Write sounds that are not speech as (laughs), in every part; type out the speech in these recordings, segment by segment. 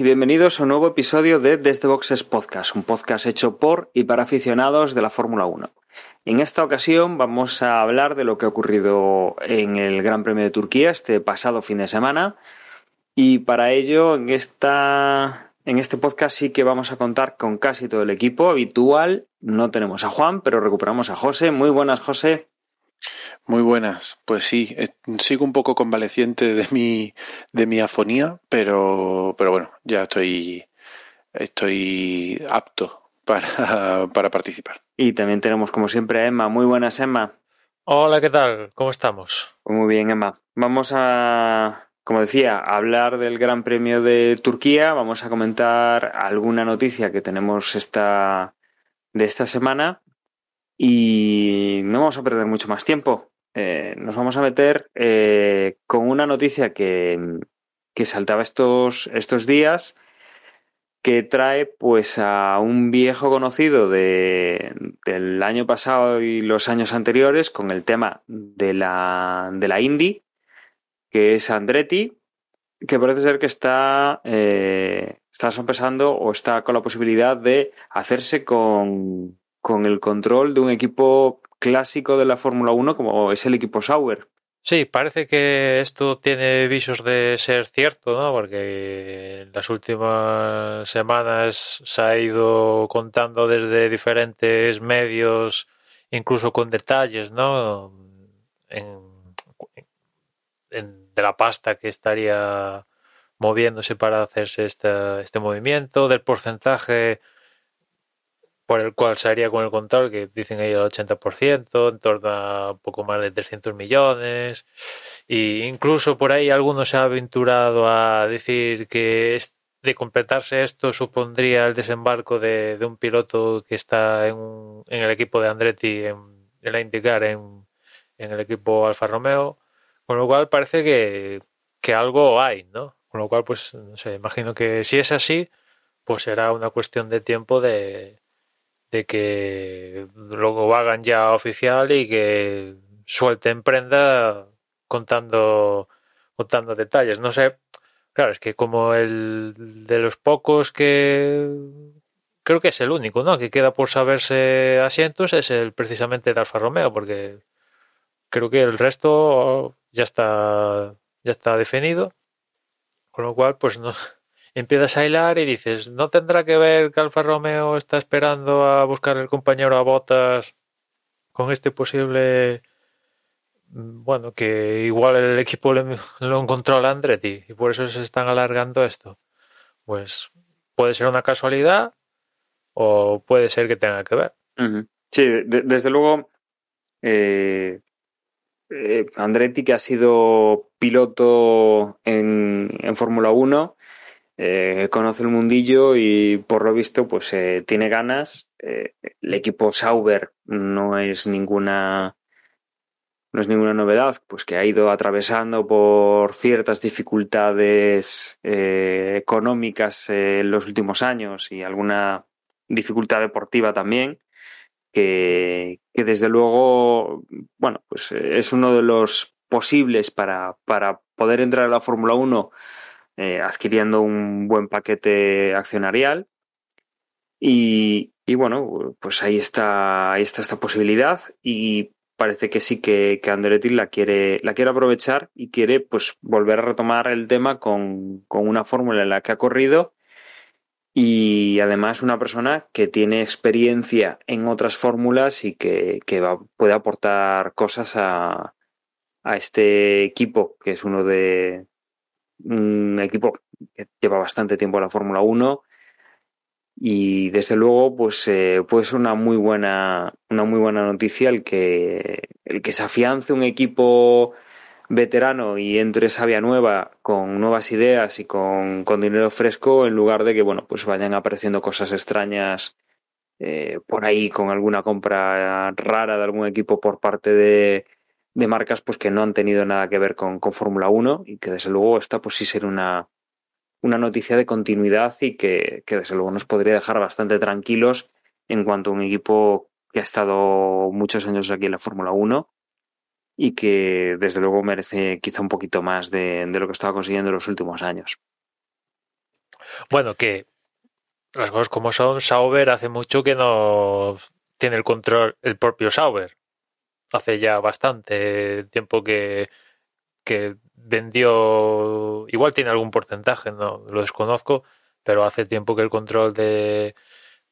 y bienvenidos a un nuevo episodio de Desde Boxes Podcast, un podcast hecho por y para aficionados de la Fórmula 1. En esta ocasión vamos a hablar de lo que ha ocurrido en el Gran Premio de Turquía este pasado fin de semana y para ello en, esta, en este podcast sí que vamos a contar con casi todo el equipo habitual. No tenemos a Juan, pero recuperamos a José. Muy buenas, José. Muy buenas. Pues sí, eh, sigo un poco convaleciente de mi, de mi afonía, pero, pero bueno, ya estoy, estoy apto para, (laughs) para participar. Y también tenemos, como siempre, a Emma. Muy buenas, Emma. Hola, ¿qué tal? ¿Cómo estamos? Muy bien, Emma. Vamos a, como decía, a hablar del Gran Premio de Turquía. Vamos a comentar alguna noticia que tenemos esta, de esta semana. Y no vamos a perder mucho más tiempo. Eh, nos vamos a meter eh, con una noticia que, que saltaba estos, estos días que trae pues a un viejo conocido de, del año pasado y los años anteriores con el tema de la, de la Indy, que es Andretti, que parece ser que está, eh, está o está con la posibilidad de hacerse con, con el control de un equipo clásico de la Fórmula 1 como es el equipo Sauber. Sí, parece que esto tiene visos de ser cierto, ¿no? Porque en las últimas semanas se ha ido contando desde diferentes medios, incluso con detalles, ¿no? En, de la pasta que estaría moviéndose para hacerse este, este movimiento, del porcentaje por el cual se haría con el control, que dicen ahí el 80%, en torno a poco más de 300 millones. E incluso por ahí algunos se ha aventurado a decir que de completarse esto supondría el desembarco de, de un piloto que está en, en, el equipo de Andretti, en, en la IndyCar, en, en, el equipo Alfa Romeo. Con lo cual parece que, que algo hay, ¿no? Con lo cual, pues, no sé, imagino que si es así, pues será una cuestión de tiempo de, de que luego hagan ya oficial y que suelten prenda contando contando detalles. No sé, claro, es que como el de los pocos que creo que es el único, ¿no? Que queda por saberse asientos es el precisamente de Alfa Romeo, porque creo que el resto ya está ya está definido. Con lo cual, pues no, empiezas a hilar y dices, ¿no tendrá que ver que Alfa Romeo está esperando a buscar el compañero a botas con este posible... Bueno, que igual el equipo (laughs) lo encontró a Andretti y por eso se están alargando esto. Pues puede ser una casualidad o puede ser que tenga que ver. Sí, de, desde luego, eh, eh, Andretti, que ha sido piloto en, en Fórmula 1, eh, conoce el mundillo y por lo visto pues eh, tiene ganas. Eh, el equipo Sauber no es ninguna no es ninguna novedad, pues que ha ido atravesando por ciertas dificultades económicas en los últimos años y alguna dificultad deportiva también, que, que desde luego, bueno, pues es uno de los posibles para, para poder entrar a la Fórmula 1 eh, adquiriendo un buen paquete accionarial. Y, y, bueno, pues ahí está, ahí está esta posibilidad y parece que sí que, que Andretti la quiere, la quiere aprovechar y quiere pues volver a retomar el tema con, con una fórmula en la que ha corrido y además una persona que tiene experiencia en otras fórmulas y que, que puede aportar cosas a, a este equipo, que es uno de, un equipo que lleva bastante tiempo en la Fórmula 1 y desde luego pues eh, puede ser una muy buena una muy buena noticia el que el que se afiance un equipo veterano y entre esa vía nueva con nuevas ideas y con, con dinero fresco en lugar de que bueno pues vayan apareciendo cosas extrañas eh, por ahí con alguna compra rara de algún equipo por parte de, de marcas pues que no han tenido nada que ver con, con Fórmula 1 y que desde luego esta pues sí sería una, una noticia de continuidad y que, que, desde luego nos podría dejar bastante tranquilos en cuanto a un equipo que ha estado muchos años aquí en la Fórmula 1 y que desde luego merece quizá un poquito más de, de lo que estaba consiguiendo en los últimos años. Bueno, que las cosas como son, Sauber hace mucho que no tiene el control el propio Sauber. Hace ya bastante tiempo que, que vendió, igual tiene algún porcentaje, no lo desconozco, pero hace tiempo que el control de,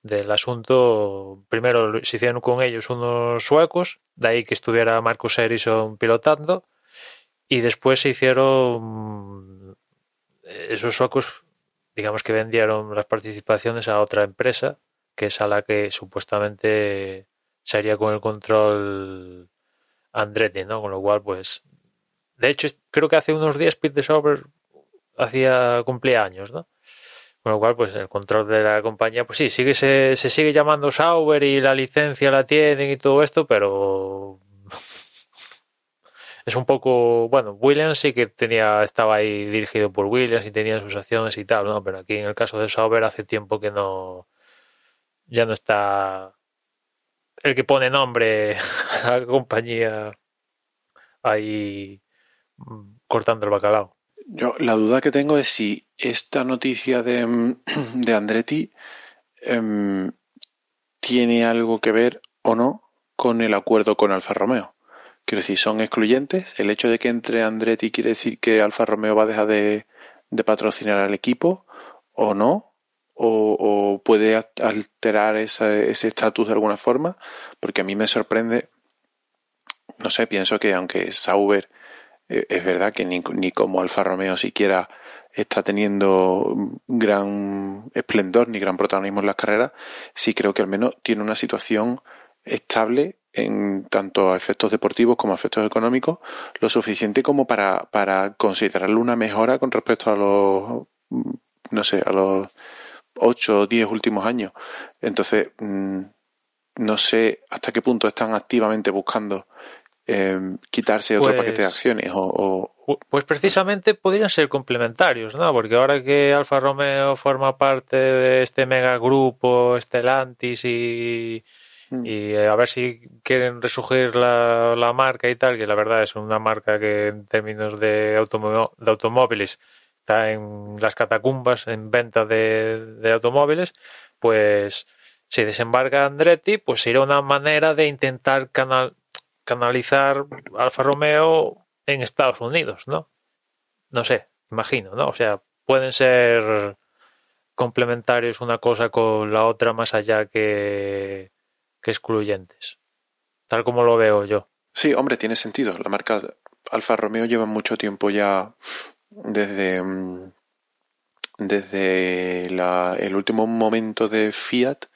del asunto, primero se hicieron con ellos unos suecos, de ahí que estuviera Marcus Ericsson pilotando, y después se hicieron esos suecos, digamos que vendieron las participaciones a otra empresa, que es a la que supuestamente sería con el control Andretti, ¿no? Con lo cual, pues, de hecho, creo que hace unos días Pete Sauber hacía cumpleaños, ¿no? Con lo cual, pues el control de la compañía, pues sí, sigue, se, se sigue llamando Sauber y la licencia la tienen y todo esto, pero (laughs) es un poco, bueno, Williams sí que tenía, estaba ahí dirigido por Williams y tenía sus acciones y tal, ¿no? Pero aquí en el caso de Sauber hace tiempo que no, ya no está el que pone nombre (laughs) a la compañía ahí cortando el bacalao. Yo la duda que tengo es si esta noticia de, (clears throat) de Andretti eh, tiene algo que ver o no con el acuerdo con Alfa Romeo. Quiero decir, ¿son excluyentes? ¿El hecho de que entre Andretti quiere decir que Alfa Romeo va a dejar de, de patrocinar al equipo o no? O, puede alterar ese estatus de alguna forma, porque a mí me sorprende, no sé, pienso que aunque Sauber eh, es verdad que ni, ni, como Alfa Romeo siquiera está teniendo gran esplendor ni gran protagonismo en las carreras, sí creo que al menos tiene una situación estable en tanto a efectos deportivos como a efectos económicos, lo suficiente como para, para considerarlo una mejora con respecto a los, no sé, a los 8 o 10 últimos años. Entonces, mmm, no sé hasta qué punto están activamente buscando eh, quitarse otro pues, paquete de acciones o, o, Pues precisamente podrían ser complementarios, ¿no? Porque ahora que Alfa Romeo forma parte de este mega grupo Stellantis y, mm. y a ver si quieren resurgir la, la, marca y tal, que la verdad es una marca que en términos de, automó de automóviles está en las catacumbas en venta de, de automóviles, pues si desembarca Andretti, pues sería una manera de intentar canal, canalizar Alfa Romeo en Estados Unidos, ¿no? No sé, imagino, ¿no? O sea, pueden ser complementarios una cosa con la otra más allá que, que excluyentes, tal como lo veo yo. Sí, hombre, tiene sentido. La marca Alfa Romeo lleva mucho tiempo ya desde desde la, el último momento de Fiat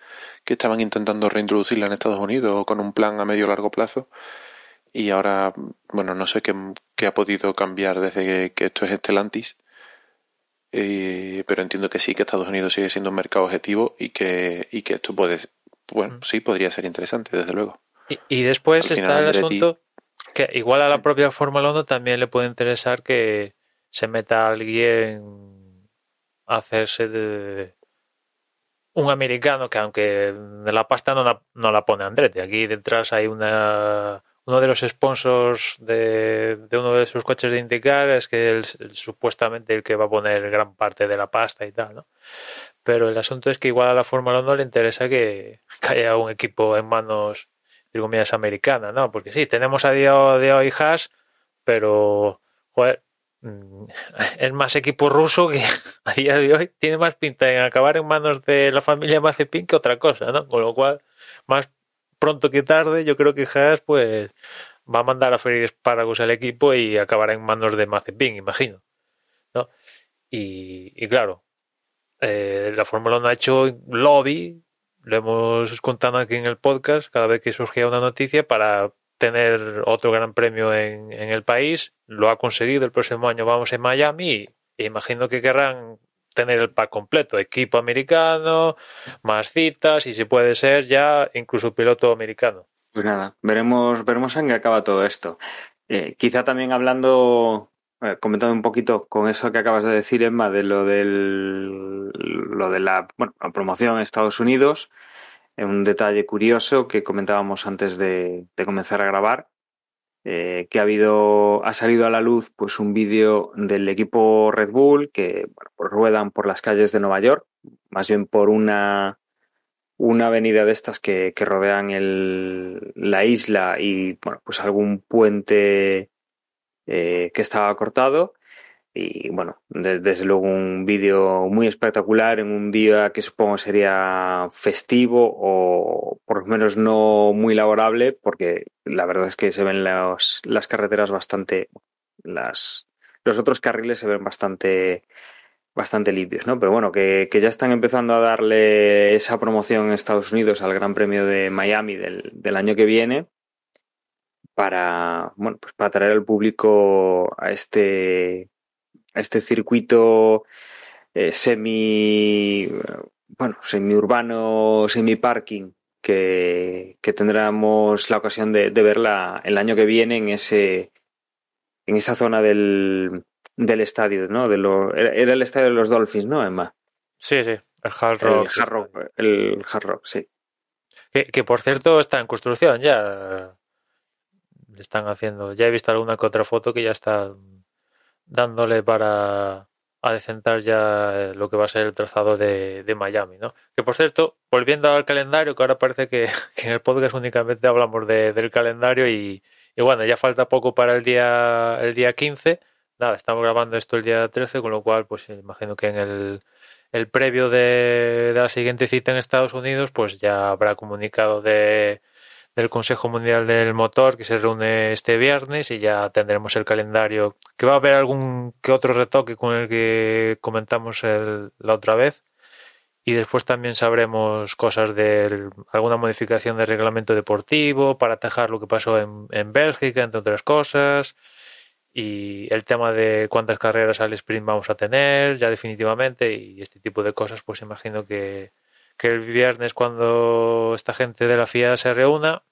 que estaban intentando reintroducirla en Estados Unidos con un plan a medio largo plazo y ahora, bueno, no sé qué, qué ha podido cambiar desde que, que esto es Estelantis, eh, pero entiendo que sí, que Estados Unidos sigue siendo un mercado objetivo y que, y que esto puede, bueno, sí podría ser interesante, desde luego. Y, y después Al está el Andretti... asunto que igual a la propia Fórmula 1 también le puede interesar que se meta alguien a hacerse de un americano que aunque la pasta no la, no la pone Andretti, aquí detrás hay una uno de los sponsors de, de, uno de sus coches de indicar es que supuestamente el que va a poner gran parte de la pasta y tal, ¿no? Pero el asunto es que igual a la Fórmula 1 le interesa que, haya un equipo en manos, digo, mías americanas, ¿no? Porque sí, tenemos a día de hoy pero, joder, es más equipo ruso que (laughs) a día de hoy tiene más pinta en acabar en manos de la familia Mazepin que otra cosa, ¿no? Con lo cual, más pronto que tarde, yo creo que Haas pues va a mandar a freír espárragos al equipo y acabará en manos de Mazepin, imagino. ¿no? Y, y claro, eh, la Fórmula 1 ha hecho lobby, lo hemos contado aquí en el podcast, cada vez que surgía una noticia para tener otro gran premio en, en el país. Lo ha conseguido, el próximo año vamos en Miami imagino que querrán tener el pack completo, equipo americano, más citas y si puede ser ya incluso piloto americano. Pues nada, veremos, veremos en qué acaba todo esto. Eh, quizá también hablando, eh, comentando un poquito con eso que acabas de decir, Emma, de lo del lo de la, bueno, la promoción en Estados Unidos, un detalle curioso que comentábamos antes de, comenzar a grabar, eh, que ha habido, ha salido a la luz pues un vídeo del equipo Red Bull que pues ruedan por las calles de Nueva York, más bien por una, una avenida de estas que, rodean la isla y bueno, pues algún puente eh, que estaba cortado. Y bueno, de- desde luego un vídeo muy espectacular en un día que supongo sería festivo o por lo menos no muy laborable, porque la verdad es que se ven las, las carreteras bastante, las, los otros carriles se ven bastante, bastante limpios, ¿no? Pero bueno, que, que ya están empezando a darle esa promoción en Estados Unidos al Gran Premio de Miami del, del año que viene para, bueno, pues para atraer al público a este, este circuito eh, semi, bueno, semi-urbano, semi-parking que, que tendremos la ocasión de, de verla el año que viene en ese, en esa zona del, del estadio, ¿no? De lo, era el estadio de los Dolphins, ¿no, Emma? Sí, sí, el Hard El Rock. Hard Rock, el Hard Rock, sí. Que, que, por cierto está en construcción ya. Están haciendo. Ya he visto alguna que otra foto que ya está dándole para adecentar ya eh, lo que va a ser el trazado de, de Miami, ¿no? Que por cierto, volviendo al calendario, que ahora parece que, (laughs) en el podcast únicamente hablamos de, del calendario y, y, bueno, ya falta poco para el día, el día 15. Nada, estamos grabando esto el día 13, con lo cual, pues imagino que en el, el previo de, de, la siguiente cita en Estados Unidos, pues ya habrá comunicado de, del Consejo Mundial del Motor que se reúne este viernes y ya tendremos el calendario, que va a haber algún que otro retoque con el que comentamos el, la otra vez. Y después también sabremos cosas de alguna modificación del reglamento deportivo para atajar lo que pasó en, en Bélgica, entre otras cosas y el tema de cuántas carreras al sprint vamos a tener ya definitivamente y este tipo de cosas pues imagino que, que el viernes cuando esta gente de la FIA se reúna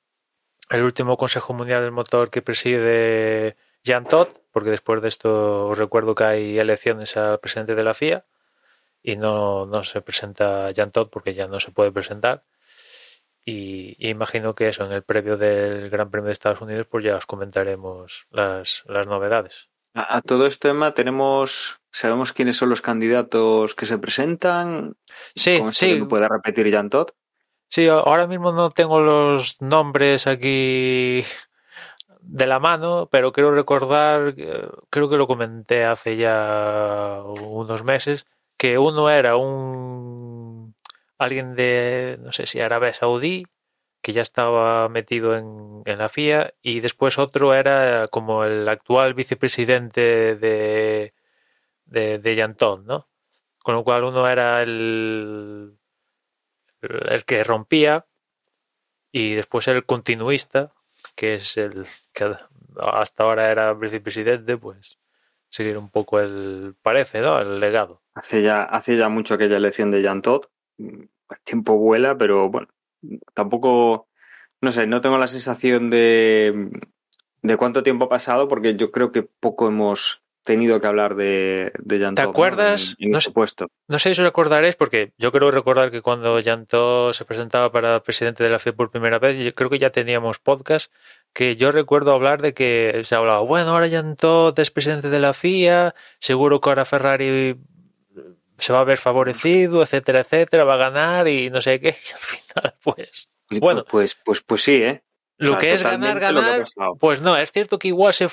el último Consejo Mundial del Motor que preside Jan Todt porque después de esto os recuerdo que hay elecciones al presidente de la FIA y no, no se presenta Jan Todt porque ya no se puede presentar y, imagino que eso en el previo del Gran Premio de Estados Unidos pues ya os comentaremos las, las novedades. A, todo este tema tenemos sabemos quiénes son los candidatos que se presentan. Sí, sí. Que puede repetir Jan Todt. Sí, ahora mismo no tengo los nombres aquí de la mano, pero quiero recordar, creo que lo comenté hace ya unos meses, que uno era un alguien de, no sé si Arabia Saudí, que ya estaba metido en, en, la FIA, y después otro era como el actual vicepresidente de, de, de Yantón, ¿no? Con lo cual uno era el, el que rompía y después el continuista, que es el que hasta ahora era vicepresidente, pues seguir un poco el, parece, ¿no? El legado. Hace ya, hace ya mucho aquella elección de Jan el tiempo vuela, pero bueno, tampoco, no sé, no tengo la sensación de, de cuánto tiempo ha pasado, porque yo creo que poco hemos tenido que hablar de, de Jan ¿Te acuerdas? ¿no? En, en no, sé si os recordaréis, porque yo creo recordar que cuando Todt se presentaba para presidente de la FIA por primera vez, yo creo que ya teníamos podcast que yo recuerdo hablar de que se hablaba, bueno, ahora Todt es presidente de la FIA, seguro que ahora Ferrari se va a ver favorecido, etcétera, etcétera, va a ganar y no sé qué, (laughs) y al final, pues, bueno. Pues, pues, pues sí, ¿eh? O lo sea, que es ganar, ganar, pues no, es cierto que igual se,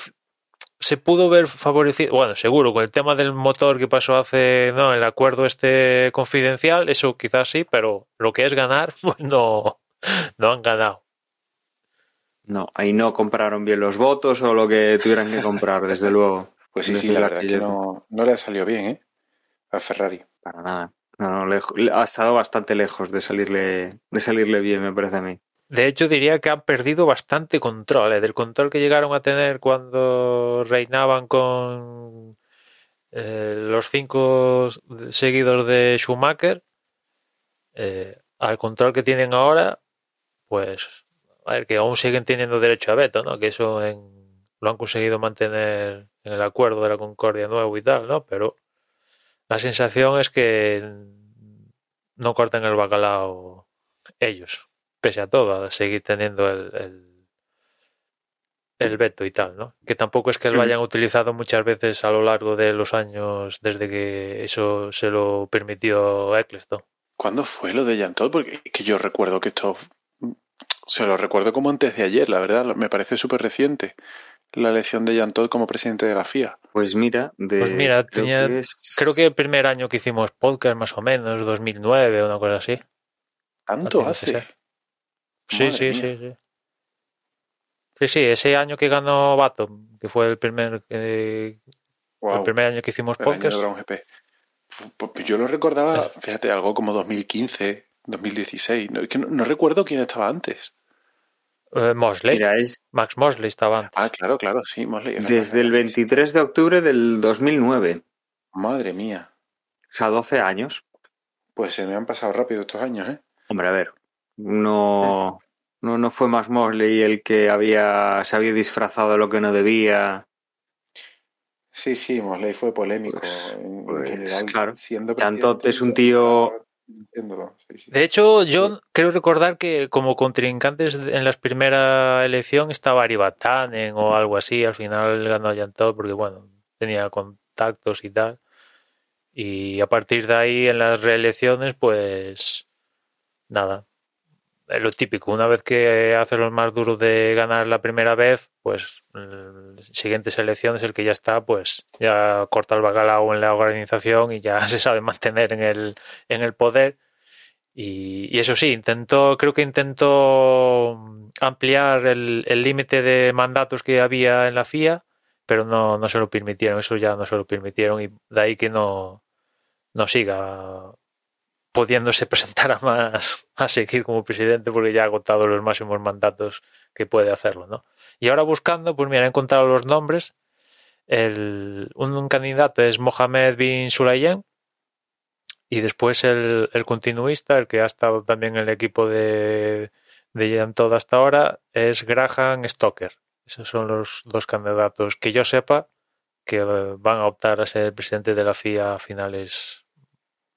se pudo ver favorecido, bueno, seguro, con el tema del motor que pasó hace, no, el acuerdo este confidencial, eso quizás sí, pero lo que es ganar, (laughs) pues no, no han ganado. No, ahí no compraron bien los votos o lo que tuvieran que comprar, desde (laughs) luego. Pues sí, sí, la verdad es que no, no le ha salido bien, ¿eh? A Ferrari. Para nada. No, no, lejos, ha estado bastante lejos de salirle, de salirle bien, me parece a mí. De hecho, diría que han perdido bastante control, ¿eh? del control que llegaron a tener cuando reinaban con eh, los cinco seguidos de Schumacher, eh, al control que tienen ahora, pues, a ver, que aún siguen teniendo derecho a veto, ¿no? Que eso en, lo han conseguido mantener en el acuerdo de la Concordia nuevo y tal, ¿no? Pero la sensación es que no cortan el bacalao ellos, pese a todo, a seguir teniendo el, el, el veto y tal, ¿no? Que tampoco es que lo hayan utilizado muchas veces a lo largo de los años desde que eso se lo permitió Eccleston. ¿Cuándo fue lo de Llantol? Porque que yo recuerdo que esto se lo recuerdo como antes de ayer, la verdad, me parece súper reciente la elección de Jan Todd como presidente de la FIA. Pues mira, de, Pues mira, creo, tenía- que es- Creo que el primer año que hicimos podcast, más o menos, 2009, una cosa así. ¿Tanto hace? Sí, Madre sí, mía. sí, sí. Sí, sí, ese año que ganó Baton, que fue el primer, eh, el primer año que hicimos el año de podcast. GP. Pu- Pues yo lo recordaba, fíjate, algo como 2015, 2016. No, es que no, no recuerdo quién estaba antes. Eh, Mosley, Mira, es Max Mosley estaba antes. Ah, claro, claro, sí, Mosley. es desde el sí, sí. 23 de octubre del 2009. Madre mía. O sea, 12 años. Pues se me han pasado rápido estos años, ¿eh? Hombre, a ver. No, no, no fue más Mosley el que había, se había disfrazado de lo que no debía. Sí, sí, Mosley fue polémico Pues- en, en pues, general. claro. Siendo Chantot presidente, es un tío- sí, sí. De hecho, yo creo recordar que como contrincantes en la primera elección estaba Aribatanen o algo así. Al final ganó Yantó porque, bueno, tenía contactos y tal. Y a partir de ahí, en las reelecciones, pues nada. Es lo típico. Una vez que hace los más duros de ganar la primera vez, pues en las siguientes elecciones, el que ya está, pues ya corta el bacalao en la organización y ya (laughs) se sabe mantener en el, en el poder. Y, eso sí, intentó, creo que intentó ampliar el el límite de mandatos que había en la FIA, pero no, no se lo permitieron, eso ya no se lo permitieron y de ahí que no, no siga pudiéndose presentar a más a seguir como presidente porque ya ha agotado los máximos mandatos que puede hacerlo, ¿no? Y ahora buscando, pues mira, he encontrado los nombres. El, un, candidato es Mohamed bin Sulayem y después el, continuista, el que ha estado también en el equipo de, de Todd hasta ahora, es Graham Stoker. Esos son los dos candidatos que yo sepa que van a optar a ser presidente de la FIA a finales.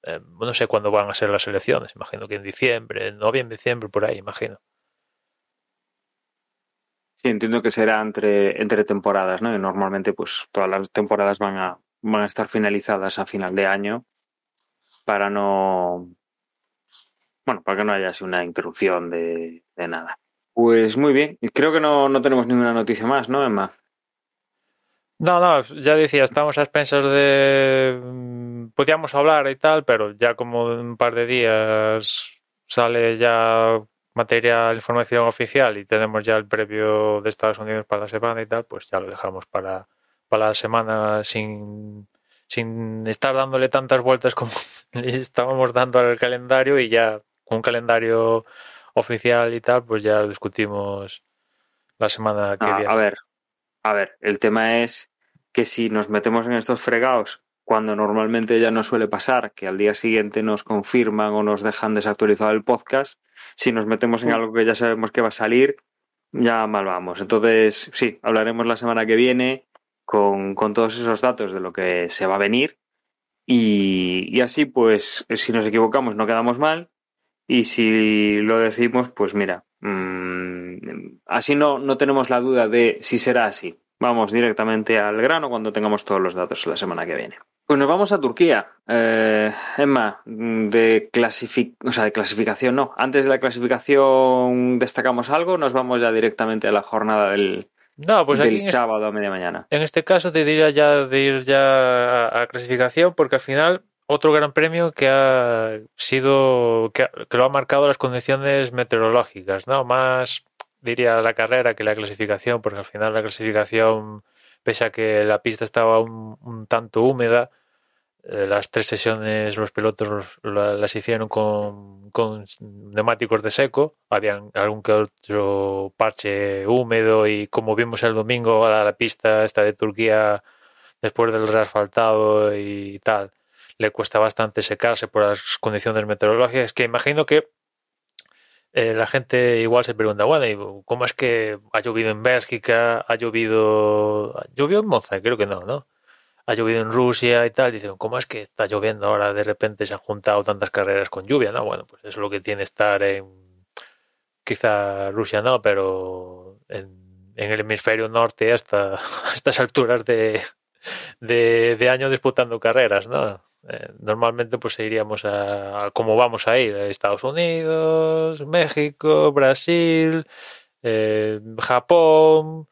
Eh, no sé cuándo van a ser las elecciones, imagino que en diciembre, en noviembre, diciembre, por ahí, imagino. Sí, entiendo que será entre, entre temporadas, ¿no? Y normalmente, pues, todas las temporadas van a, van a estar finalizadas a final de año para no. Bueno, para que no haya así una interrupción de, nada. Pues muy bien. Creo que no, no tenemos ninguna noticia más, ¿no, Emma? No, no, ya decía, estamos a expensas de... mm, Podíamos hablar y tal, pero ya como en un par de días sale ya material, información oficial y tenemos ya el previo de Estados Unidos para la semana y tal, pues ya lo dejamos para, para la semana sin, sin estar dándole tantas vueltas como (laughs) le estábamos dando al calendario y ya con un calendario oficial y tal, pues ya lo discutimos la semana que Ah, viene. a ver, a ver, el tema es que si nos metemos en estos fregados cuando normalmente ya no suele pasar, que al día siguiente nos confirman o nos dejan desactualizado el podcast, si nos metemos en algo que ya sabemos que va a salir, ya mal vamos. Entonces, sí, hablaremos la semana que viene con, con todos esos datos de lo que se va a venir y, y así, pues, si nos equivocamos no quedamos mal y si lo decimos, pues mira, mm, así no, no tenemos la duda de si será así. Vamos directamente al grano cuando tengamos todos los datos la semana que viene. Pues nos vamos a Turquía. Eh, Emma, de, clasific o sea, de clasificación no. Antes de la clasificación destacamos algo, nos vamos ya directamente a la jornada del, No, pues del sábado a media mañana. En este caso te diría ya de ir ya a, a clasificación porque al final otro gran premio que ha sido que, que lo ha marcado las condiciones meteorológicas, ¿no? Más diría la carrera que la clasificación porque al final la clasificación pese a que la pista estaba un, tanto húmeda eh, las tres sesiones los pilotos los- la- las hicieron con, con neumáticos de seco, habían algún que otro parche húmedo y como vimos el domingo a la pista esta de Turquía después del reasfaltado y tal, le cuesta bastante secarse por las condiciones meteorológicas, que imagino que eh, la gente igual se pregunta, bueno, ¿y ¿cómo es que ha llovido en Bélgica? ¿Ha llovido... ¿Llovió en Monza? Creo que no, ¿no? Ha llovido en Rusia y tal. Dicen, ¿cómo es que está lloviendo ahora? De repente se han juntado tantas carreras con lluvia, ¿no? Bueno, pues eso es lo que tiene estar en... Quizá Rusia no, pero en, el hemisferio norte hasta (laughs) a estas alturas de, de año disputando carreras, ¿no? Eh, normalmente pues iríamos a, a cómo vamos a ir, a Estados Unidos, México, Brasil, eh, Japón,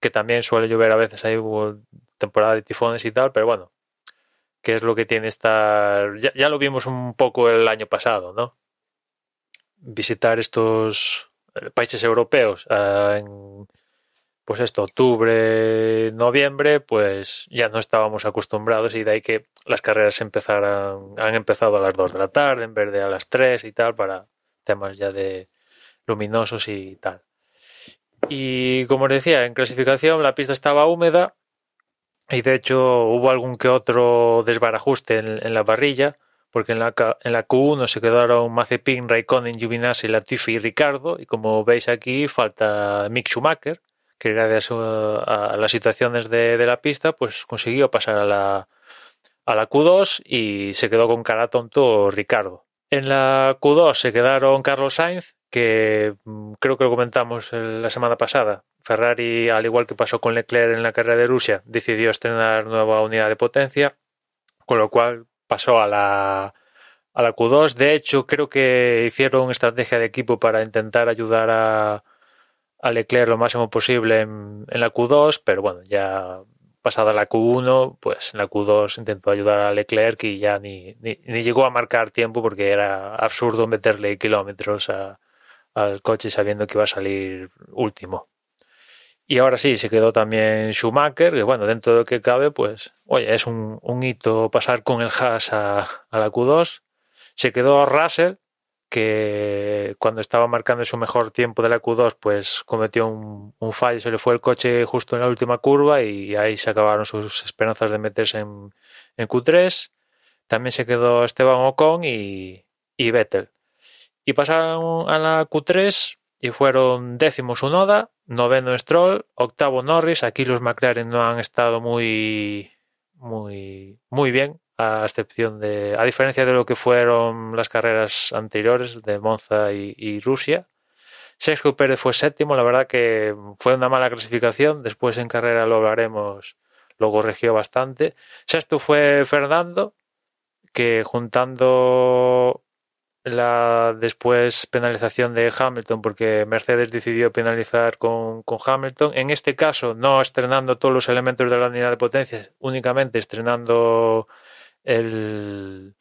que también suele llover a veces ahí hubo temporada de tifones y tal, pero bueno, que es lo que tiene estar, ya, ya lo vimos un poco el año pasado, ¿no? Visitar estos eh, países europeos eh, en pues esto, octubre, noviembre, pues ya no estábamos acostumbrados y de ahí que las carreras empezaran, han empezado a las 2 de la tarde en vez de a las 3 y tal, para temas ya de luminosos y tal. Y como os decía, en clasificación la pista estaba húmeda y de hecho hubo algún que otro desbarajuste en, la parrilla, porque en la, en la Q1 se quedaron Mazepin, Raikkonen, Giovinazzi, Latifi y Ricardo, y como veis aquí falta Mick Schumacher, que gracias a, a las situaciones de, la pista, pues consiguió pasar a la, a la Q2 y se quedó con cara tonto Ricardo. En la Q2 se quedaron Carlos Sainz, que mm, creo que lo comentamos el- la semana pasada. Ferrari, al igual que pasó con Leclerc en la carrera de Rusia, decidió estrenar nueva unidad de potencia, con lo cual pasó a la, a la Q2. De hecho, creo que hicieron estrategia de equipo para intentar ayudar a, a Leclerc lo máximo posible en, la Q2, pero bueno, ya pasada la Q1, pues en la Q2 intentó ayudar a Leclerc y ya ni, ni, llegó a marcar tiempo porque era absurdo meterle kilómetros al coche sabiendo que iba a salir último. Y ahora sí, se quedó también Schumacher, que bueno, dentro de lo que cabe, pues, oye, es un, un hito pasar con el Haas a, a la Q2. Se quedó Russell, que cuando estaba marcando su mejor tiempo de la Q2, pues cometió un, fallo, se le fue el coche justo en la última curva y ahí se acabaron sus esperanzas de meterse en, en Q3. También se quedó Esteban Ocon y, y Vettel. Y pasaron a la Q3 y fueron décimo Sunoda, noveno Stroll, octavo Norris. Aquí los McLaren no han estado muy, muy, muy bien, a excepción de, a diferencia de lo que fueron las carreras anteriores de Monza y, Rusia. Sergio Pérez fue séptimo, la verdad que fue una mala clasificación. Después en carrera lo hablaremos, lo corrigió bastante. Sexto fue Fernando, que juntando la después penalización de Hamilton porque Mercedes decidió penalizar con, con, Hamilton. En este caso, no estrenando todos los elementos de la unidad de potencia, únicamente estrenando el,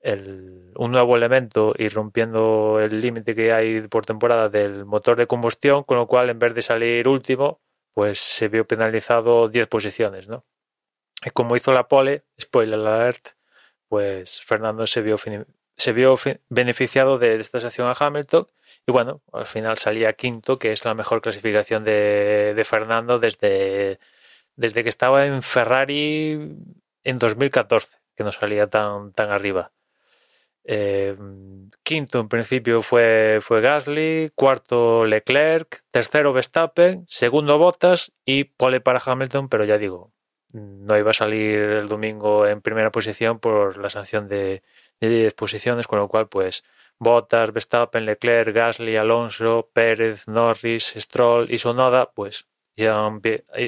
el, un nuevo elemento y rompiendo el límite que hay por temporada del motor de combustión, con lo cual en vez de salir último, pues se vio penalizado 10 posiciones, ¿no? Y como hizo la pole, spoiler alert, pues Fernando se vio se vio beneficiado de esta sección a Hamilton y bueno, al final salía quinto, que es la mejor clasificación de, de Fernando desde, desde que estaba en Ferrari en 2014, que no salía tan, tan arriba. Eh, quinto en principio fue, fue Gasly, cuarto Leclerc, tercero Verstappen, segundo Bottas. Y pole para Hamilton, pero ya digo, no iba a salir el domingo en primera posición por la sanción de, de 10 posiciones, con lo cual, pues, Bottas, Verstappen, Leclerc, Gasly, Alonso, Pérez, Norris, Stroll y Sonoda, pues, ya,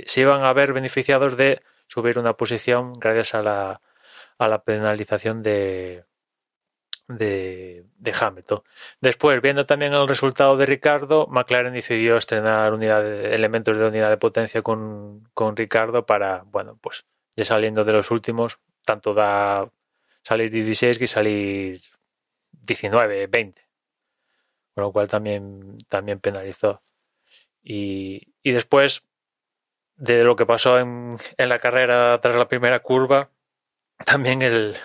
se iban a ver beneficiados de subir una posición gracias a la, a la penalización de, de, de, Hamilton. Después, viendo también el resultado de Ricardo, McLaren decidió estrenar elementos de unidad de potencia con, con Ricardo para, bueno, pues ya saliendo de los últimos, tanto da salir 16 que salir 19, 20. Con lo cual también, también penalizó. Y, y después de lo que pasó en, en, la carrera tras la primera curva, también el,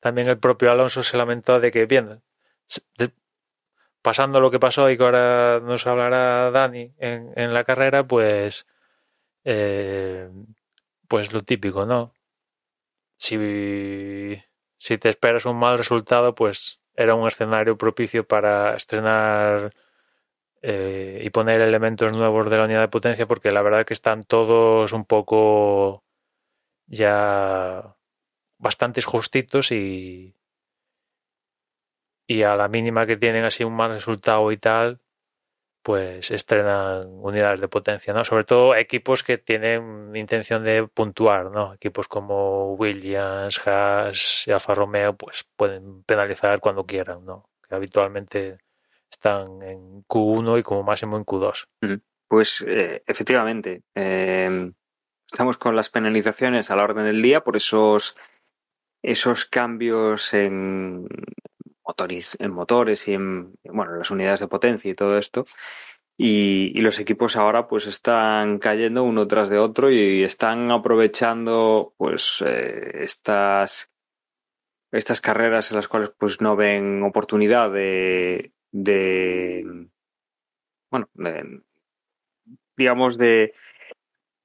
también el propio Alonso se lamentó de que, bien, pasando lo que pasó y que ahora nos hablará Dani en, en la carrera, pues, eh, pues lo típico, ¿no? Si, si te esperas un mal resultado, pues era un escenario propicio para estrenar eh, y poner elementos nuevos de la unidad de potencia porque la verdad que están todos un poco ya bastantes justitos y y a la mínima que tienen así un mal resultado y tal, pues estrenan unidades de potencia, ¿no? Sobre todo equipos que tienen intención de puntuar, ¿no? Equipos como Williams, Haas y Alfa Romeo, pues pueden penalizar cuando quieran, ¿no? Que habitualmente están en Q1 y como máximo en Q2. Pues eh, efectivamente, eh, estamos con las penalizaciones a la orden del día por esos, esos cambios en, en motores y en bueno, las unidades de potencia y todo esto. Y, los equipos ahora pues están cayendo uno tras de otro y están aprovechando pues eh, estas estas carreras en las cuales pues no ven oportunidad de, de bueno digamos de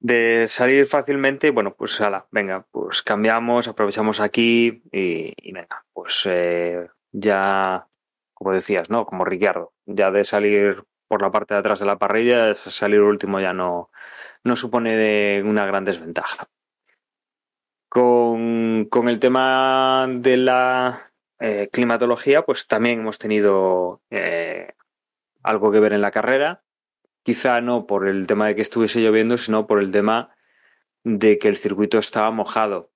de salir fácilmente, bueno, pues ala, venga, pues cambiamos, aprovechamos aquí y, y venga, pues eh, ya, como decías, ¿no? Como Ricciardo, ya de salir por la parte de atrás de la parrilla, salir último ya no, no supone de una gran desventaja. Con, con el tema de la eh, climatología, pues también hemos tenido eh, algo que ver en la carrera. Quizá no por el tema de que estuviese lloviendo, sino por el tema de que el circuito estaba mojado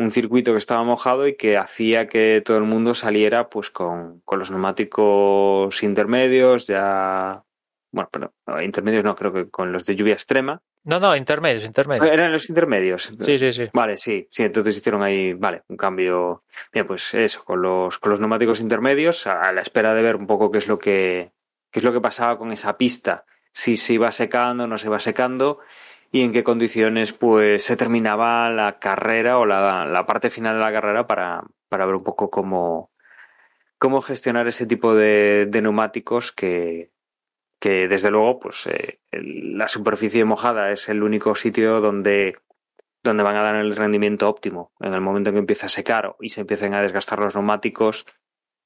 un circuito que estaba mojado y que hacía que todo el mundo saliera pues con, los neumáticos intermedios, ya bueno, pero intermedios no, creo que con los de lluvia extrema. No, no, intermedios, intermedios. Eran los intermedios. Sí, sí, sí. Vale, sí, sí, entonces hicieron ahí, vale, un cambio. Bien, pues eso, con los, con los neumáticos intermedios, a la espera de ver un poco qué es lo que, qué es lo que pasaba con esa pista, si se iba secando o no se iba secando y en qué condiciones pues se terminaba la carrera o la, parte final de la carrera para, para ver un poco cómo, cómo gestionar ese tipo de, neumáticos que, que desde luego pues eh, la superficie mojada es el único sitio donde donde van a dar el rendimiento óptimo. En el momento en que empieza a secar y se empiecen a desgastar los neumáticos,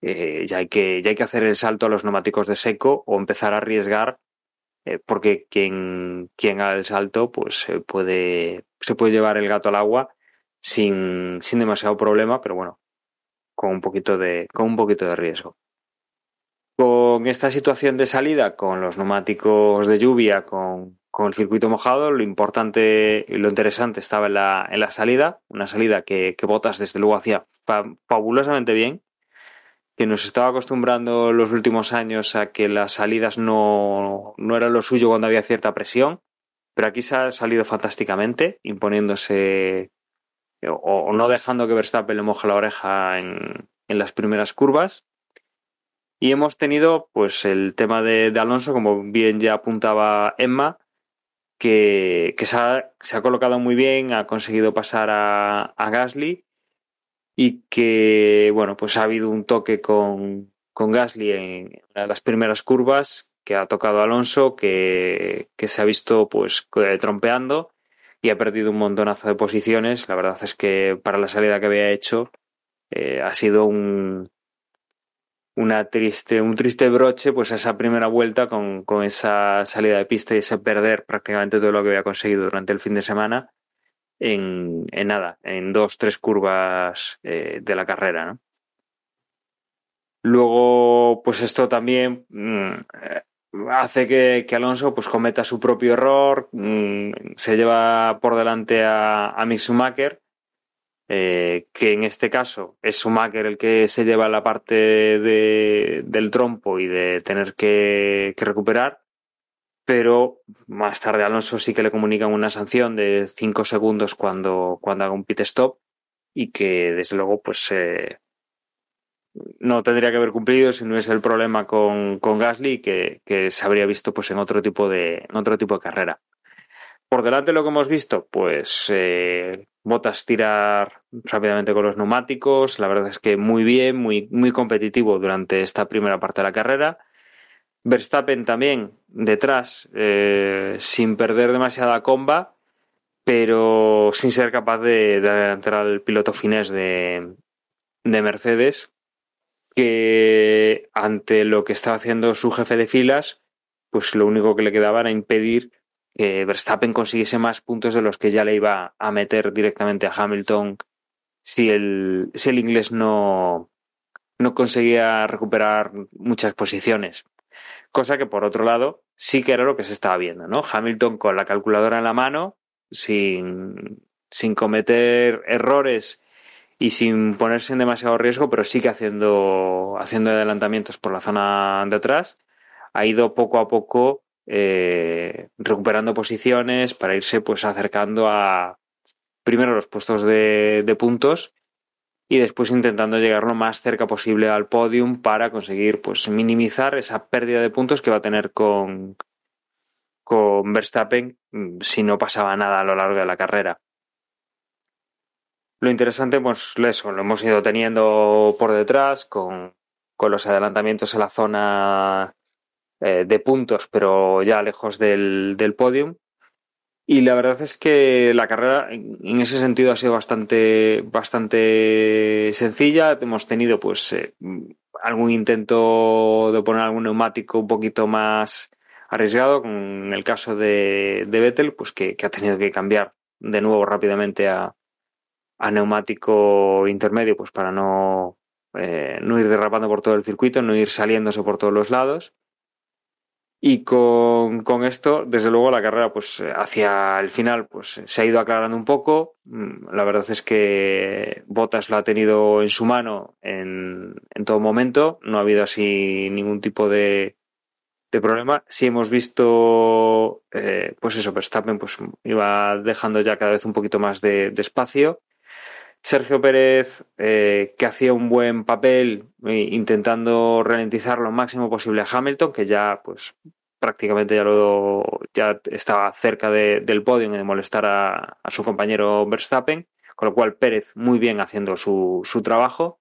eh, ya, hay que, ya hay que hacer el salto a los neumáticos de seco o empezar a arriesgar eh, porque quien, quien haga el salto pues se puede, se puede llevar el gato al agua sin, sin demasiado problema, pero bueno, con un poquito de, con un poquito de riesgo. Con esta situación de salida, con los neumáticos de lluvia, con, con el circuito mojado, lo importante y lo interesante estaba en la, en la salida, una salida que, que Botas desde luego hacía fabulosamente bien, que nos estaba acostumbrando los últimos años a que las salidas no, no eran lo suyo cuando había cierta presión, pero aquí se ha salido fantásticamente, imponiéndose o, no dejando que Verstappen le moje la oreja en, en, las primeras curvas. Y hemos tenido pues el tema de, Alonso, como bien ya apuntaba Emma, que, que se, ha, se, ha, colocado muy bien, ha conseguido pasar a, a Gasly y que, bueno, pues ha habido un toque con, con Gasly en una de las primeras curvas que ha tocado Alonso, que, que se ha visto pues trompeando y ha perdido un montonazo de posiciones. La verdad es que para la salida que había hecho eh, ha sido un, una triste, un triste broche, pues esa primera vuelta con, con esa salida de pista y ese perder prácticamente todo lo que había conseguido durante el fin de semana en, nada, en dos, tres curvas eh, de la carrera. Luego, pues esto también mm, eh, hace que, Alonso pues, cometa su propio error, mm, se lleva por delante a, a Mick Schumacher, eh, que en este caso es Schumacher el que se lleva la parte de, del trompo y de tener que, que recuperar pero más tarde Alonso sí que le comunican una sanción de 5 segundos cuando, cuando haga un pit stop y que desde luego pues eh, no tendría que haber cumplido si no es el problema con, con Gasly que, que, se habría visto pues en otro tipo de en otro tipo de carrera. Por delante lo que hemos visto, pues eh, Botas tirar rápidamente con los neumáticos, la verdad es que muy bien, muy, muy competitivo durante esta primera parte de la carrera Verstappen también detrás, eh, sin perder demasiada comba, pero sin ser capaz de, adelantar al piloto finés de, Mercedes, que ante lo que estaba haciendo su jefe de filas, pues lo único que le quedaba era impedir que Verstappen consiguiese más puntos de los que ya le iba a meter directamente a Hamilton si el, si el inglés no, no conseguía recuperar muchas posiciones. Cosa que por otro lado sí que era lo que se estaba viendo, ¿no? Hamilton con la calculadora en la mano, sin, sin cometer errores y sin ponerse en demasiado riesgo, pero sí que haciendo, haciendo adelantamientos por la zona de atrás, ha ido poco a poco eh, recuperando posiciones para irse pues acercando a primero los puestos de, de, puntos y después intentando llegar lo más cerca posible al podium para conseguir pues minimizar esa pérdida de puntos que va a tener con, con Verstappen mm, si no pasaba nada a lo largo de la carrera. Lo interesante, pues eso, lo hemos ido teniendo por detrás con, con los adelantamientos en la zona eh, de puntos, pero ya lejos del, del podium. Y la verdad es que la carrera en ese sentido ha sido bastante, bastante sencilla. Hemos tenido pues eh, algún intento de poner algún neumático un poquito más arriesgado, con el caso de, de Vettel, pues que, ha tenido que cambiar de nuevo rápidamente a, a neumático intermedio, pues para no, eh, no ir derrapando por todo el circuito, no ir saliéndose por todos los lados. Y con, con, esto, desde luego, la carrera, pues hacia el final, pues se ha ido aclarando un poco. Mm, la verdad es que Bottas lo ha tenido en su mano en, en todo momento. No ha habido así ningún tipo de, de problema. Si hemos visto, eh, pues eso, Verstappen pues iba dejando ya cada vez un poquito más de espacio. Sergio Pérez, eh, que hacía un buen papel eh, intentando ralentizar lo máximo posible a Hamilton, que ya pues prácticamente ya lo ya estaba cerca de, del podio de molestar a, a, su compañero Verstappen, con lo cual Pérez muy bien haciendo su, su trabajo.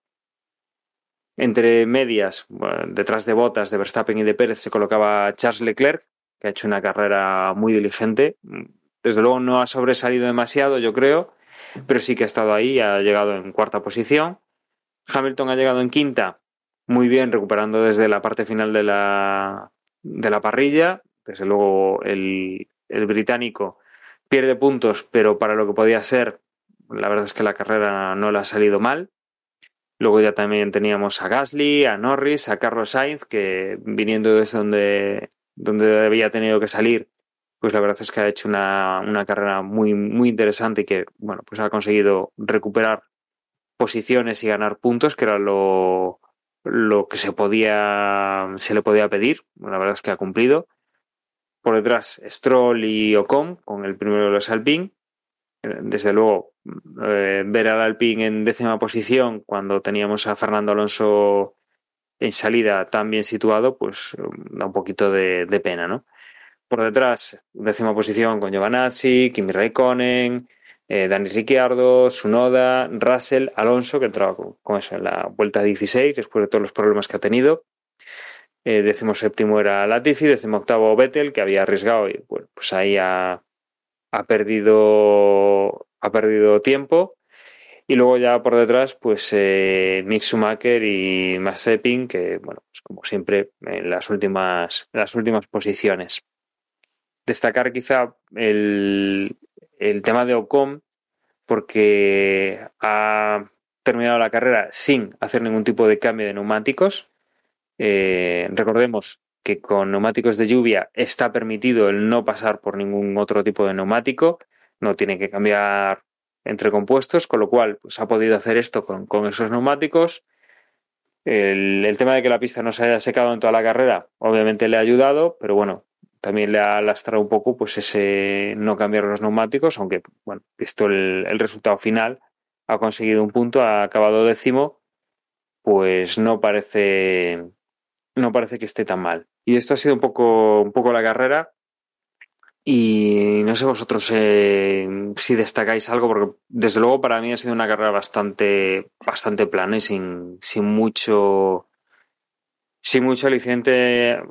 Entre medias, detrás de botas de Verstappen y de Pérez, se colocaba Charles Leclerc, que ha hecho una carrera muy diligente. Desde luego no ha sobresalido demasiado, yo creo, pero sí que ha estado ahí, ha llegado en cuarta posición. Hamilton ha llegado en quinta, muy bien, recuperando desde la parte final de la, de la parrilla. Desde luego, el, el británico pierde puntos, pero para lo que podía ser, la verdad es que la carrera no le ha salido mal. Luego ya también teníamos a Gasly, a Norris, a Carlos Sainz, que viniendo desde donde, donde había tenido que salir, pues la verdad es que ha hecho una, una, carrera muy, muy interesante y que, bueno, pues ha conseguido recuperar posiciones y ganar puntos, que era lo, lo que se podía, se le podía pedir. La verdad es que ha cumplido. Por detrás, Stroll y Ocon, con el primero de los Alpine. Desde luego, eh, ver al Alpine en décima posición cuando teníamos a Fernando Alonso en salida tan bien situado, pues da un poquito de, de pena, ¿no? Por detrás, décima posición con Giovanazzi, Kimi Raikkonen, eh, Dani Ricciardo, Sunoda, Russell, Alonso, que entraba con, eso en la vuelta 16, después de todos los problemas que ha tenido. Eh, décimo séptimo era Latifi, décimo octavo Vettel, que había arriesgado y bueno, pues ahí ha, ha, perdido, ha perdido tiempo. Y luego ya por detrás, pues eh, Mick Schumacher y Mazepin, que bueno, pues como siempre, en las últimas, en las últimas posiciones destacar quizá el, el tema de Ocon, porque ha terminado la carrera sin hacer ningún tipo de cambio de neumáticos. Eh, recordemos que con neumáticos de lluvia está permitido el no pasar por ningún otro tipo de neumático, no tiene que cambiar entre compuestos, con lo cual pues, ha podido hacer esto con, con esos neumáticos. El, el, tema de que la pista no se haya secado en toda la carrera, obviamente le ha ayudado, pero bueno, también le ha lastrado un poco pues ese no cambiar los neumáticos, aunque, bueno, visto el, resultado final, ha conseguido un punto, ha acabado décimo, pues no parece no parece que esté tan mal. Y esto ha sido un poco, un poco la carrera. Y no sé vosotros eh, si destacáis algo, porque desde luego para mí ha sido una carrera bastante, bastante plana y sin, sin mucho, sin mucho aliciente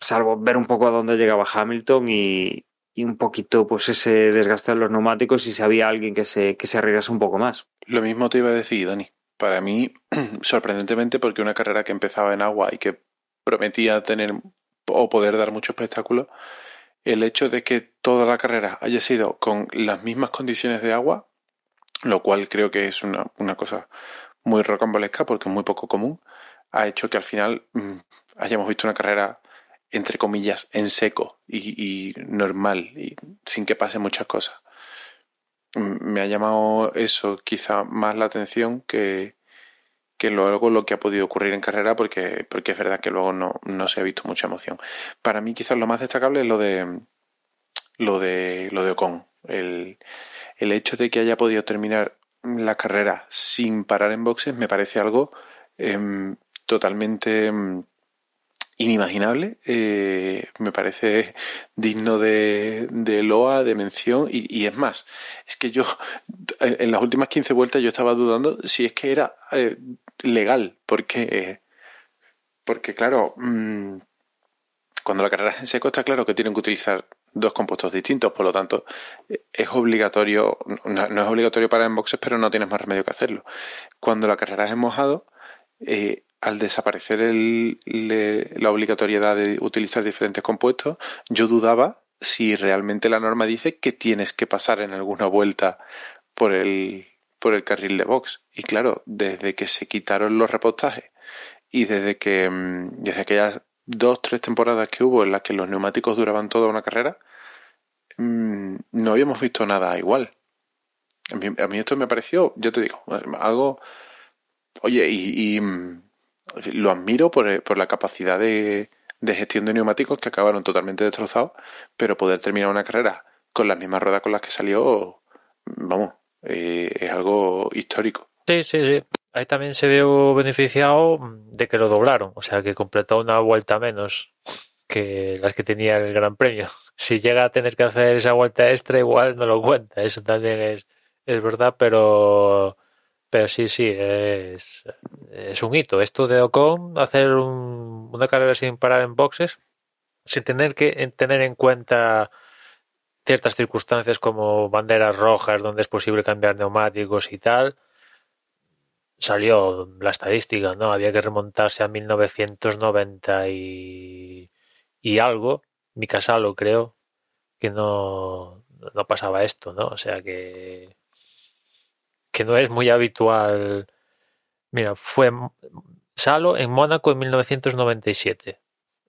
salvo ver un poco a dónde llegaba Hamilton y, un poquito pues ese desgaste de los neumáticos y si había alguien que se, que se arriesgase un poco más. Lo mismo te iba a decir, Dani. Para mí, (clears throat) sorprendentemente, porque una carrera que empezaba en agua y que prometía tener o poder dar mucho espectáculo, el hecho de que toda la carrera haya sido con las mismas condiciones de agua, lo cual creo que es una, una cosa muy rocambolesca porque es muy poco común, ha hecho que al final mm, hayamos visto una carrera entre comillas en seco y, normal y sin que pase muchas cosas. Me ha llamado eso quizá más la atención que, que luego lo que ha podido ocurrir en carrera porque, porque es verdad que luego no, no se ha visto mucha emoción. Para mí quizás lo más destacable es lo de lo de lo de Ocon. El, el hecho de que haya podido terminar la carrera sin parar en boxes me parece algo em, totalmente em, inimaginable, eh, me parece digno de, loa, de mención, y, es más, es que yo en, las últimas 15 vueltas yo estaba dudando si es que era eh, legal, porque, porque claro, mmm, cuando la carrera es en seco está claro que tienen que utilizar dos compuestos distintos, por lo tanto es obligatorio, no, es obligatorio para en boxes, pero no tienes más remedio que hacerlo. Cuando la carrera es en mojado, eh, al desaparecer el, la obligatoriedad de utilizar diferentes compuestos, yo dudaba si realmente la norma dice que tienes que pasar en alguna vuelta por el, por el carril de box. Y claro, desde que se quitaron los repostajes y desde que mm, desde aquellas dos, tres temporadas que hubo en las que los neumáticos duraban toda una carrera, mmm, no habíamos visto nada igual. A mí, a esto me pareció, yo te digo, algo... Oye, y, y mm, lo admiro por, por la capacidad de, de, gestión de neumáticos que acabaron totalmente destrozados, pero poder terminar una carrera con las mismas ruedas con las que salió, vamos, eh, es algo histórico. Sí, sí, sí. Ahí también se vio beneficiado de que lo doblaron, o sea que completó una vuelta menos que las que tenía el Gran Premio. (laughs) Si llega a tener que hacer esa vuelta extra, igual no lo cuenta, eso también es, es verdad, pero pero sí, sí, es, es un hito. Esto de Ocon, hacer un, una carrera sin parar en boxes, sin tener que tener en cuenta ciertas circunstancias como banderas rojas donde es posible cambiar neumáticos y tal, salió la estadística, ¿no? Había que remontarse a 1990 y, y algo, mi casalo creo, que no, no pasaba esto, ¿no? O sea que que no es muy habitual. Mira, fue Salo en Mónaco en 1997.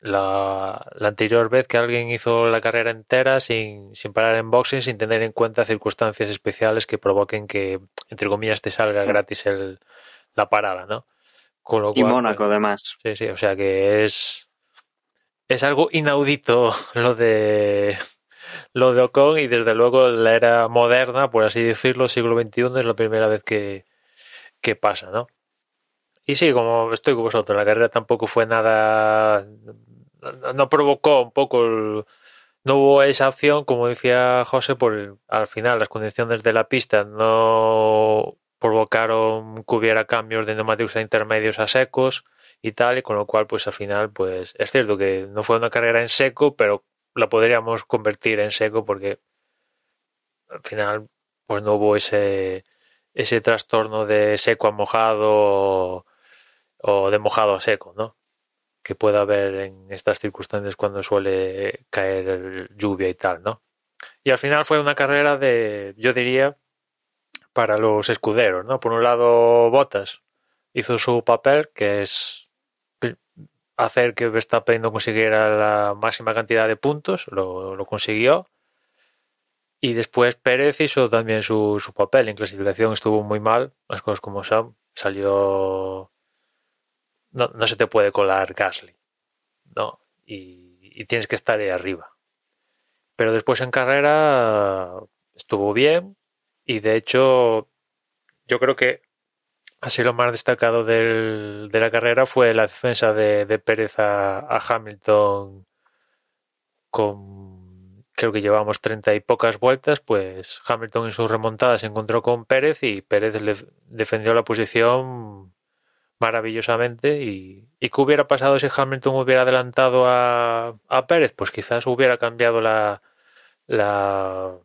La, la, anterior vez que alguien hizo la carrera entera sin, sin parar en boxing, sin tener en cuenta circunstancias especiales que provoquen que, entre comillas, te salga gratis el, la parada, ¿no? Con lo y cual, Mónaco, pues, además. Sí, sí, o sea que es. Es algo inaudito (laughs) lo de lo de Ocon y desde luego la era moderna, por así decirlo, siglo XXI es la primera vez que, que pasa, ¿no? Y sí, como estoy con vosotros, la carrera tampoco fue nada, no provocó un poco, no hubo esa opción, como decía José, por al final las condiciones de la pista no provocaron que hubiera cambios de neumáticos a intermedios a secos y tal, y con lo cual, pues al final, pues es cierto que no fue una carrera en seco, pero la podríamos convertir en seco porque al final pues no hubo ese ese trastorno de seco a mojado o de mojado a seco, ¿no? Que puede haber en estas circunstancias cuando suele caer lluvia y tal, ¿no? Y al final fue una carrera de, yo diría, para los escuderos, ¿no? Por un lado, Botas hizo su papel, que es hacer que Verstappen no consiguiera la máxima cantidad de puntos, lo, lo consiguió. Y después Pérez hizo también su, su, papel. En clasificación estuvo muy mal, las cosas como son. Salió. No, no se te puede colar Gasly. No. Y, y, tienes que estar ahí arriba. Pero después en carrera estuvo bien. Y de hecho, yo creo que Así lo más destacado de la carrera fue la defensa de, Pérez a, Hamilton con creo que llevamos treinta y pocas vueltas, pues Hamilton en sus remontadas se encontró con Pérez y Pérez le defendió la posición maravillosamente. Y, que hubiera pasado si Hamilton hubiera adelantado a, a Pérez, pues quizás hubiera cambiado la, la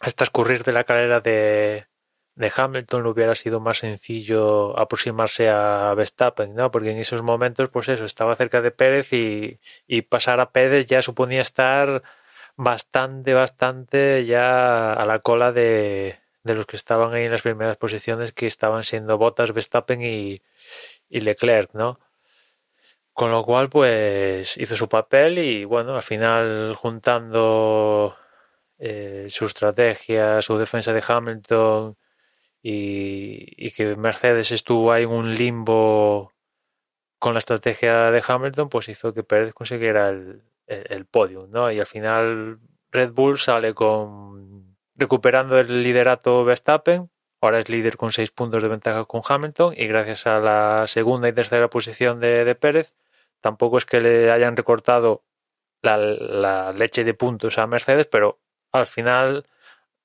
hasta escurrir de la carrera de, de Hamilton le hubiera sido más sencillo aproximarse a Verstappen, ¿no? Porque en esos momentos, pues eso, estaba cerca de Pérez y, pasar a Pérez ya suponía estar bastante, bastante ya a la cola de, los que estaban ahí en las primeras posiciones, que estaban siendo Bottas, Verstappen y, y Leclerc, ¿no? Con lo cual, pues hizo su papel y bueno, al final juntando eh, su estrategia, su defensa de Hamilton y, que Mercedes estuvo ahí en un limbo con la estrategia de Hamilton, pues hizo que Pérez consiguiera el, el, podium, ¿no? Y al final Red Bull sale con recuperando el liderato Verstappen, ahora es líder con seis puntos de ventaja con Hamilton y gracias a la segunda y tercera posición de, de Pérez, tampoco es que le hayan recortado la, leche de puntos a Mercedes, pero al final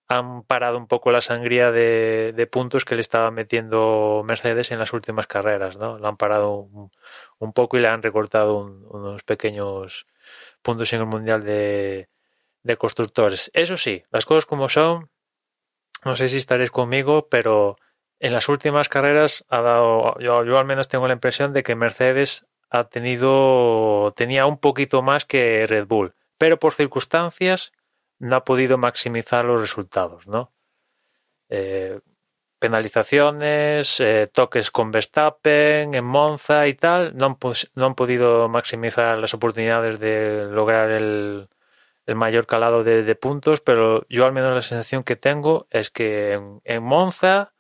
han parado un poco la sangría de, puntos que le estaba metiendo Mercedes en las últimas carreras, ¿no? Lo han parado un, un poco y le han recortado un, unos pequeños puntos en el Mundial de, de Constructores. Eso sí, las cosas como son, no sé si estaréis conmigo, pero en las últimas carreras ha dado, yo, yo al menos tengo la impresión de que Mercedes ha tenido, tenía un poquito más que Red Bull, pero por circunstancias no ha podido maximizar los resultados, ¿no? Eh, penalizaciones, eh, toques con Verstappen, en Monza y tal, no han, no han, podido maximizar las oportunidades de lograr el, mayor calado de, de, puntos, pero yo al menos la sensación que tengo es que en, en Monza,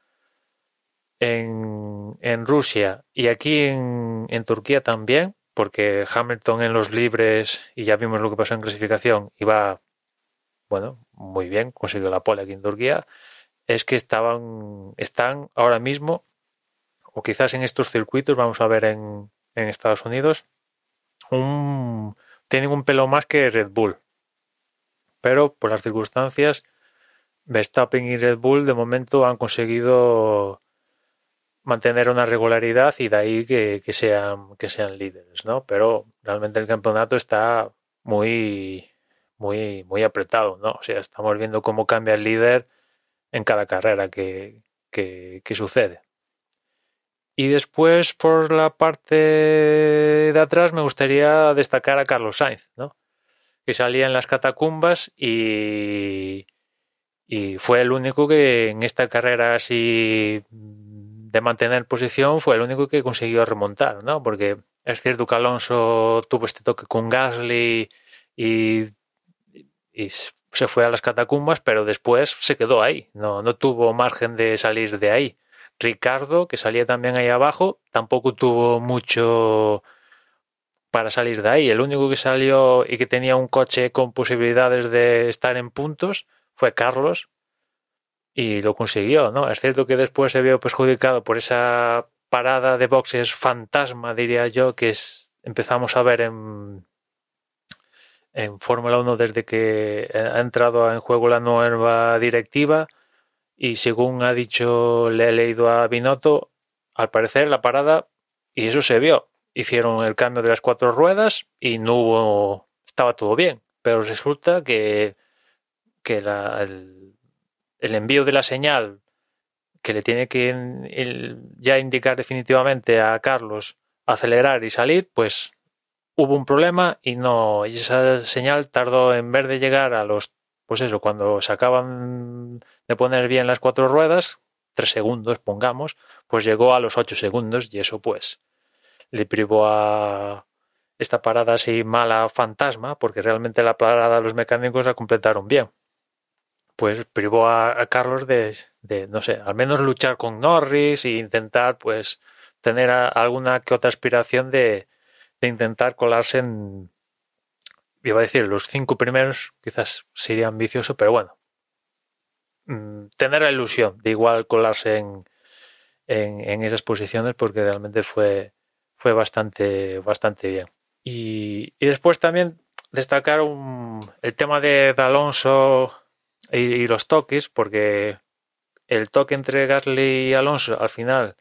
en, en, Rusia y aquí en, en Turquía también, porque Hamilton en los libres, y ya vimos lo que pasó en clasificación, iba bueno, muy bien, consiguió la pole aquí en Turquía, es que estaban, están ahora mismo, o quizás en estos circuitos, vamos a ver en, en Estados Unidos, un, tienen un pelo más que Red Bull. Pero por las circunstancias, Verstappen y Red Bull de momento han conseguido mantener una regularidad y de ahí que, que, sean, que sean líderes, ¿no? Pero realmente el campeonato está muy, muy, apretado, ¿no? O sea, estamos viendo cómo cambia el líder en cada carrera que, que, que sucede. Y después, por la parte de atrás, me gustaría destacar a Carlos Sainz, ¿no? Que salía en las catacumbas y, y fue el único que en esta carrera así de mantener posición fue el único que consiguió remontar, ¿no? Porque es cierto que Alonso tuvo este toque con Gasly y y se fue a las catacumbas, pero después se quedó ahí, no, no tuvo margen de salir de ahí. Ricardo, que salía también ahí abajo, tampoco tuvo mucho para salir de ahí. El único que salió y que tenía un coche con posibilidades de estar en puntos fue Carlos y lo consiguió, ¿no? Es cierto que después se vio perjudicado por esa parada de boxes fantasma, diría yo, que es, empezamos a ver en, en Fórmula 1 desde que ha entrado en juego la nueva directiva y según ha dicho, le he leído a Binotto, al parecer la parada, y eso se vio, hicieron el cambio de las cuatro ruedas y no hubo, estaba todo bien, pero resulta que, que la, el, envío de la señal que le tiene que ya indicar definitivamente a Carlos acelerar y salir, pues hubo un problema y no, esa señal tardó en vez de llegar a los, pues eso, cuando se acaban de poner bien las cuatro ruedas, tres segundos, pongamos, pues llegó a los ocho segundos y eso pues le privó a esta parada así mala fantasma, porque realmente la parada los mecánicos la completaron bien. Pues privó a, a Carlos de, de, no sé, al menos luchar con Norris e intentar pues tener alguna que otra aspiración de, intentar colarse en, iba a decir, los cinco primeros, quizás sería ambicioso, pero bueno, mm, tener la ilusión de igual colarse en, en, esas posiciones porque realmente fue, fue bastante, bastante bien. Y, y después también destacar el tema de, de Alonso y, y, los toques, porque el toque entre Gasly y Alonso al final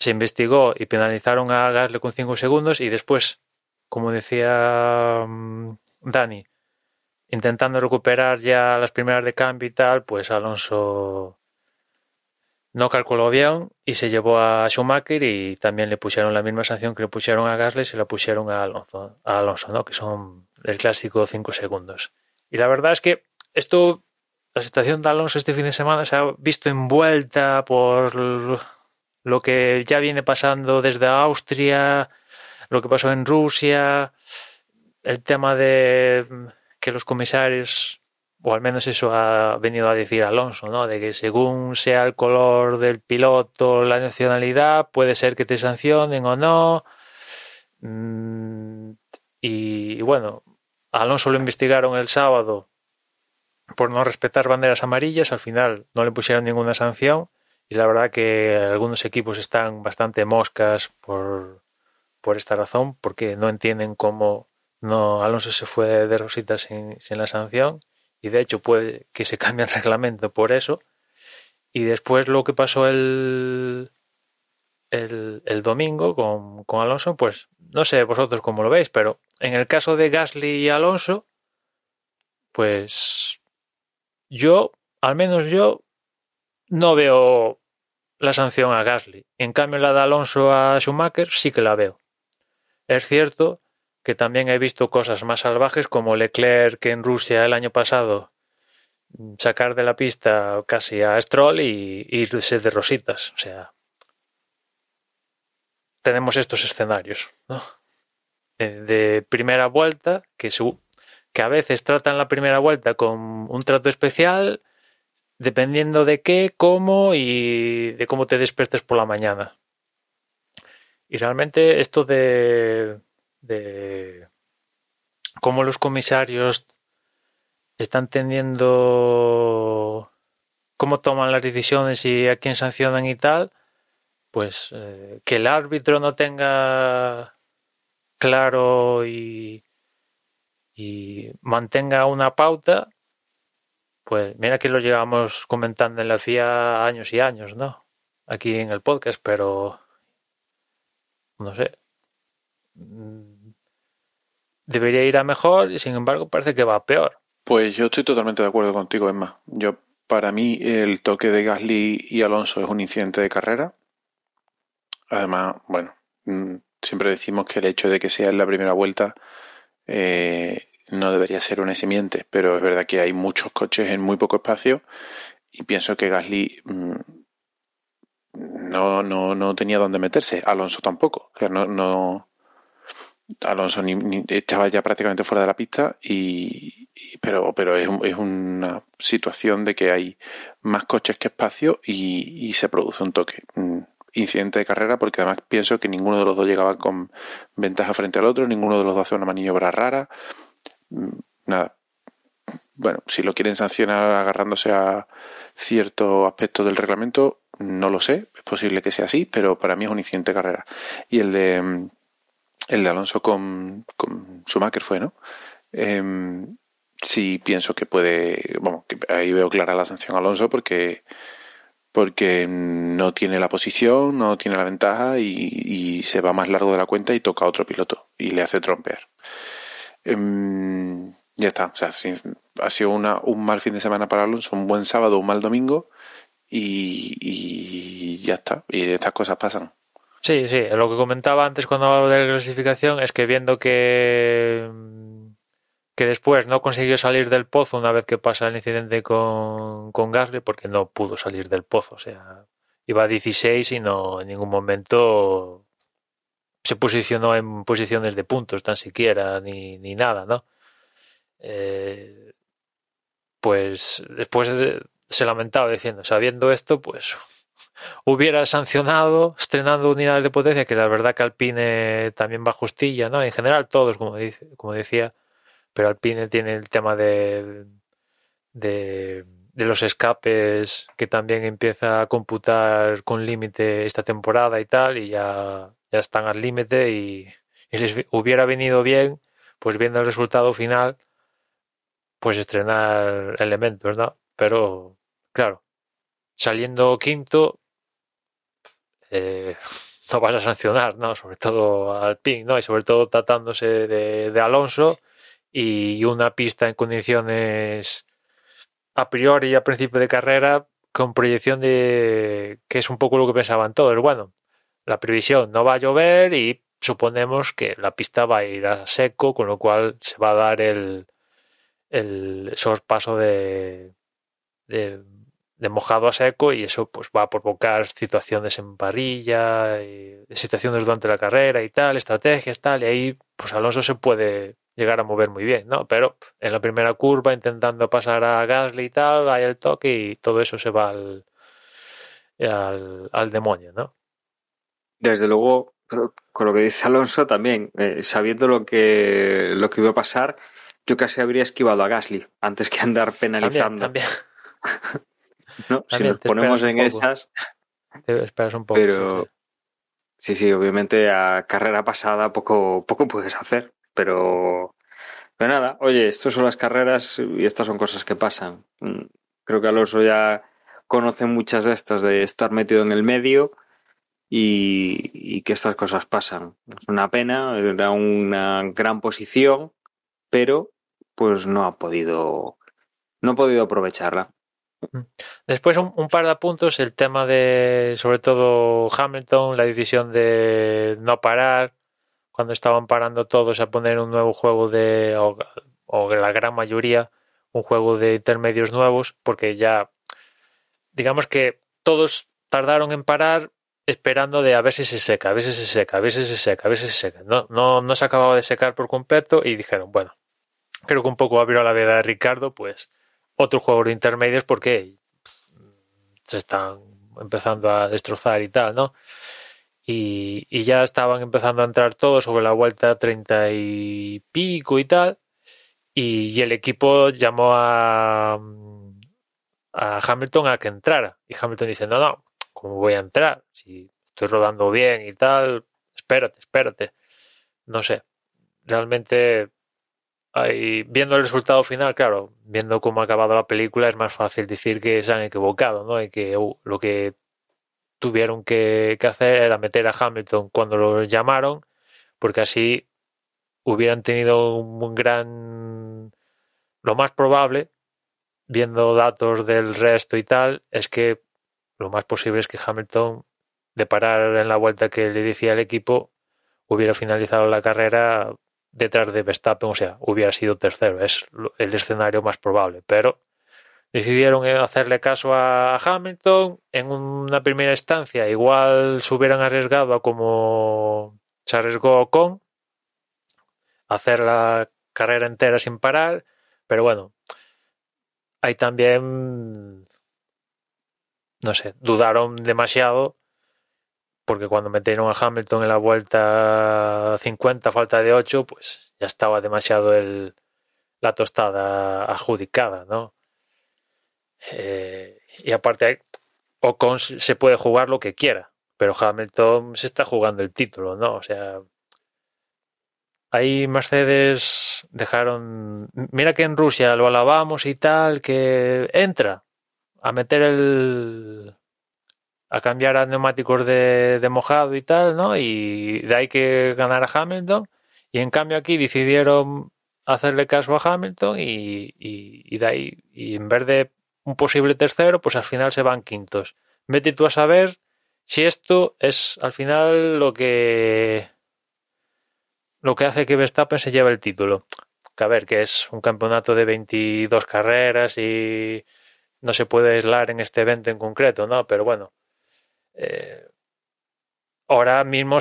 se investigó y penalizaron a Gasly con 5 segundos y después, como decía um, Dani, intentando recuperar ya las primeras de cambio y tal, pues Alonso no calculó bien y se llevó a Schumacher y también le pusieron la misma sanción que le pusieron a Gasly, se la pusieron a Alonso, a Alonso ¿no? que son el clásico 5 segundos. Y la verdad es que esto, la situación de Alonso este fin de semana se ha visto envuelta por lo que ya viene pasando desde Austria, lo que pasó en Rusia, el tema de que los comisarios o al menos eso ha venido a decir Alonso, ¿no? De que según sea el color del piloto, la nacionalidad, puede ser que te sancionen o no. Mm, y, bueno, Alonso lo investigaron el sábado por no respetar banderas amarillas, al final no le pusieron ninguna sanción y la verdad que algunos equipos están bastante moscas por, por esta razón, porque no entienden cómo Alonso se fue de rositas sin, la sanción y de hecho puede que se cambie el (laughs) reglamento por eso. Y después lo que pasó el, el, domingo con, con, Alonso, pues no sé vosotros cómo lo veis, pero en el caso de Gasly y Alonso, pues yo, al menos yo, no veo la sanción a Gasly. En cambio, la de Alonso a Schumacher sí que la veo. Es cierto que también he visto cosas más salvajes como Leclerc que en Rusia el año pasado sacar de la pista casi a Stroll y irse de rositas. O sea, tenemos estos escenarios ¿no? De primera vuelta que, que a veces tratan la primera vuelta con un trato especial dependiendo de qué, cómo y de cómo te despiertes por la mañana. Y realmente esto de de cómo los comisarios están teniendo cómo toman las decisiones y a quién sancionan y tal, pues eh, que el árbitro no tenga claro y, y mantenga una pauta, pues mira que lo llevamos comentando en la FIA años y años, ¿no? Aquí en el podcast, pero no sé, Mm, debería ir a mejor y sin embargo parece que va a peor. Pues yo estoy totalmente de acuerdo contigo, Emma. Yo, para mí, el toque de Gasly y Alonso es un incidente de carrera. Además, bueno, mm, siempre decimos que el hecho de que sea en la primera vuelta eh, no debería ser una simiente, pero es verdad que hay muchos coches en muy poco espacio y pienso que Gasly mm, no, no, no tenía dónde meterse, Alonso tampoco. No, no, Alonso ni, estaba ya prácticamente fuera de la pista y, pero pero es, es, una situación de que hay más coches que espacio y, se produce un toque incidente de carrera porque además pienso que ninguno de los dos llegaba con ventaja frente al otro ninguno de los dos hace una maniobra rara mm, nada bueno si lo quieren sancionar agarrándose a cierto aspecto del reglamento no lo sé es posible que sea así pero para mí es un incidente de carrera y el de el de Alonso con, con Schumacher fue, ¿no? Eh, sí pienso que puede, bueno, que ahí veo clara la sanción a Alonso porque porque no tiene la posición, no tiene la ventaja y, se va más largo de la cuenta y toca a otro piloto y le hace trompear. Em, ya está, o sea, ha sido una, un mal fin de semana para Alonso, un buen sábado, un mal domingo y, y ya está, y estas cosas pasan. Sí, sí, lo que comentaba antes cuando hablaba de la clasificación es que viendo que, que después no consiguió salir del pozo una vez que pasa el incidente con, con Gasly, porque no pudo salir del pozo, o sea, iba a 16 y no en ningún momento se posicionó en posiciones de puntos tan siquiera, ni, ni nada, ¿no? Eh, pues después se lamentaba diciendo, sabiendo esto, pues (laughs) hubiera sancionado estrenando unidades de potencia, que la verdad que Alpine también va justilla, ¿no? En general todos, como, dice, como decía, pero Alpine tiene el tema de, de, los escapes que también empieza a computar con límite esta temporada y tal, y ya, ya están al límite y, les hubiera venido bien, pues viendo el resultado final, pues estrenar elementos, ¿no? Pero, claro, saliendo quinto, eh, (laughs) no vas a sancionar, ¿no? Sobre todo al PIN, ¿no? Y sobre todo tratándose de, Alonso y una pista en condiciones a priori a principio de carrera con proyección de que es un poco lo que pensaban todos. Bueno, la previsión no va a llover y suponemos que la pista va a ir a seco, con lo cual se va a dar el, el sorpaso de, de, de mojado a seco y eso pues va a provocar situaciones en parrilla, y situaciones durante la carrera y tal, estrategias tal, y ahí pues Alonso se puede llegar a mover muy bien, ¿no? Pero en la primera curva intentando pasar a Gasly y tal, hay el toque y todo eso se va al, al demonio, ¿no? Desde luego, con lo que dice Alonso también, eh, sabiendo lo que, lo que iba a pasar, yo casi habría esquivado a Gasly antes que andar penalizando. También, (laughs) ¿no? Si también nos ponemos en esas, te esperas un poco. pero sí, sí. sí, sí, obviamente a carrera pasada poco, poco puedes hacer, pero, pero nada, oye, estas son las carreras y estas son cosas que pasan. Mm, Creo que Alonso ya conoce muchas de estas de estar metido en el medio y, que estas cosas pasan. Es una pena, era una gran posición, pero pues no ha podido, no ha podido aprovecharla. Después un, par de puntos, el tema de, sobre todo Hamilton, la decisión de no parar, cuando estaban parando todos a poner un nuevo juego de, o la gran mayoría, un juego de intermedios nuevos, porque ya, digamos que todos tardaron en parar esperando de a ver si se seca, a ver si se seca, a ver si se seca, a ver si se seca. No, no, no se acababa de secar por completo y dijeron, bueno, creo que un poco abrió la veda de Ricardo, pues otro juego de intermedios porque se están empezando a destrozar y tal, ¿no? Y, y ya estaban empezando a entrar todos sobre la vuelta 30 y pico y tal. Y, y el equipo llamó a, a Hamilton a que entrara. Y Hamilton dice, no, no, ¿cómo voy a entrar? Si estoy rodando bien y tal, espérate, espérate. No sé, realmente viendo el resultado final, claro, viendo cómo ha acabado la película, es más fácil decir que se han equivocado, ¿no? Y que uh, lo que tuvieron que hacer era meter a Hamilton cuando lo llamaron, porque así hubieran tenido un gran... Lo más probable, viendo datos del resto y tal, es que lo más posible es que Hamilton, de parar en la vuelta que le decía el equipo, hubiera finalizado la carrera detrás de Verstappen, o sea, hubiera sido tercero, es el escenario más probable, pero decidieron hacerle caso a Hamilton en una primera instancia, igual se hubieran arriesgado a como se arriesgó con hacer la carrera entera sin parar, pero bueno, hay también no sé, dudaron demasiado porque cuando metieron a Hamilton en la vuelta 50, falta de 8, pues ya estaba demasiado el, la tostada adjudicada, ¿no? Eh, y aparte, Ocon se puede jugar lo que quiera, pero Hamilton se está jugando el título, ¿no? O sea, ahí Mercedes dejaron. Mira que en Rusia lo alabamos y tal, que entra a meter el. a cambiar a neumáticos de, de mojado y tal, ¿no? Y de ahí que ganar a Hamilton. Y en cambio aquí decidieron hacerle caso a Hamilton y, y, y de ahí, y en vez de un posible tercero, pues al final se van quintos. Vete tú a saber si esto es al final lo que lo que hace que Verstappen se lleve el título. Que a ver, que es un campeonato de 22 carreras y no se puede aislar en este evento en concreto, ¿no? Pero bueno, eh, ahora mismo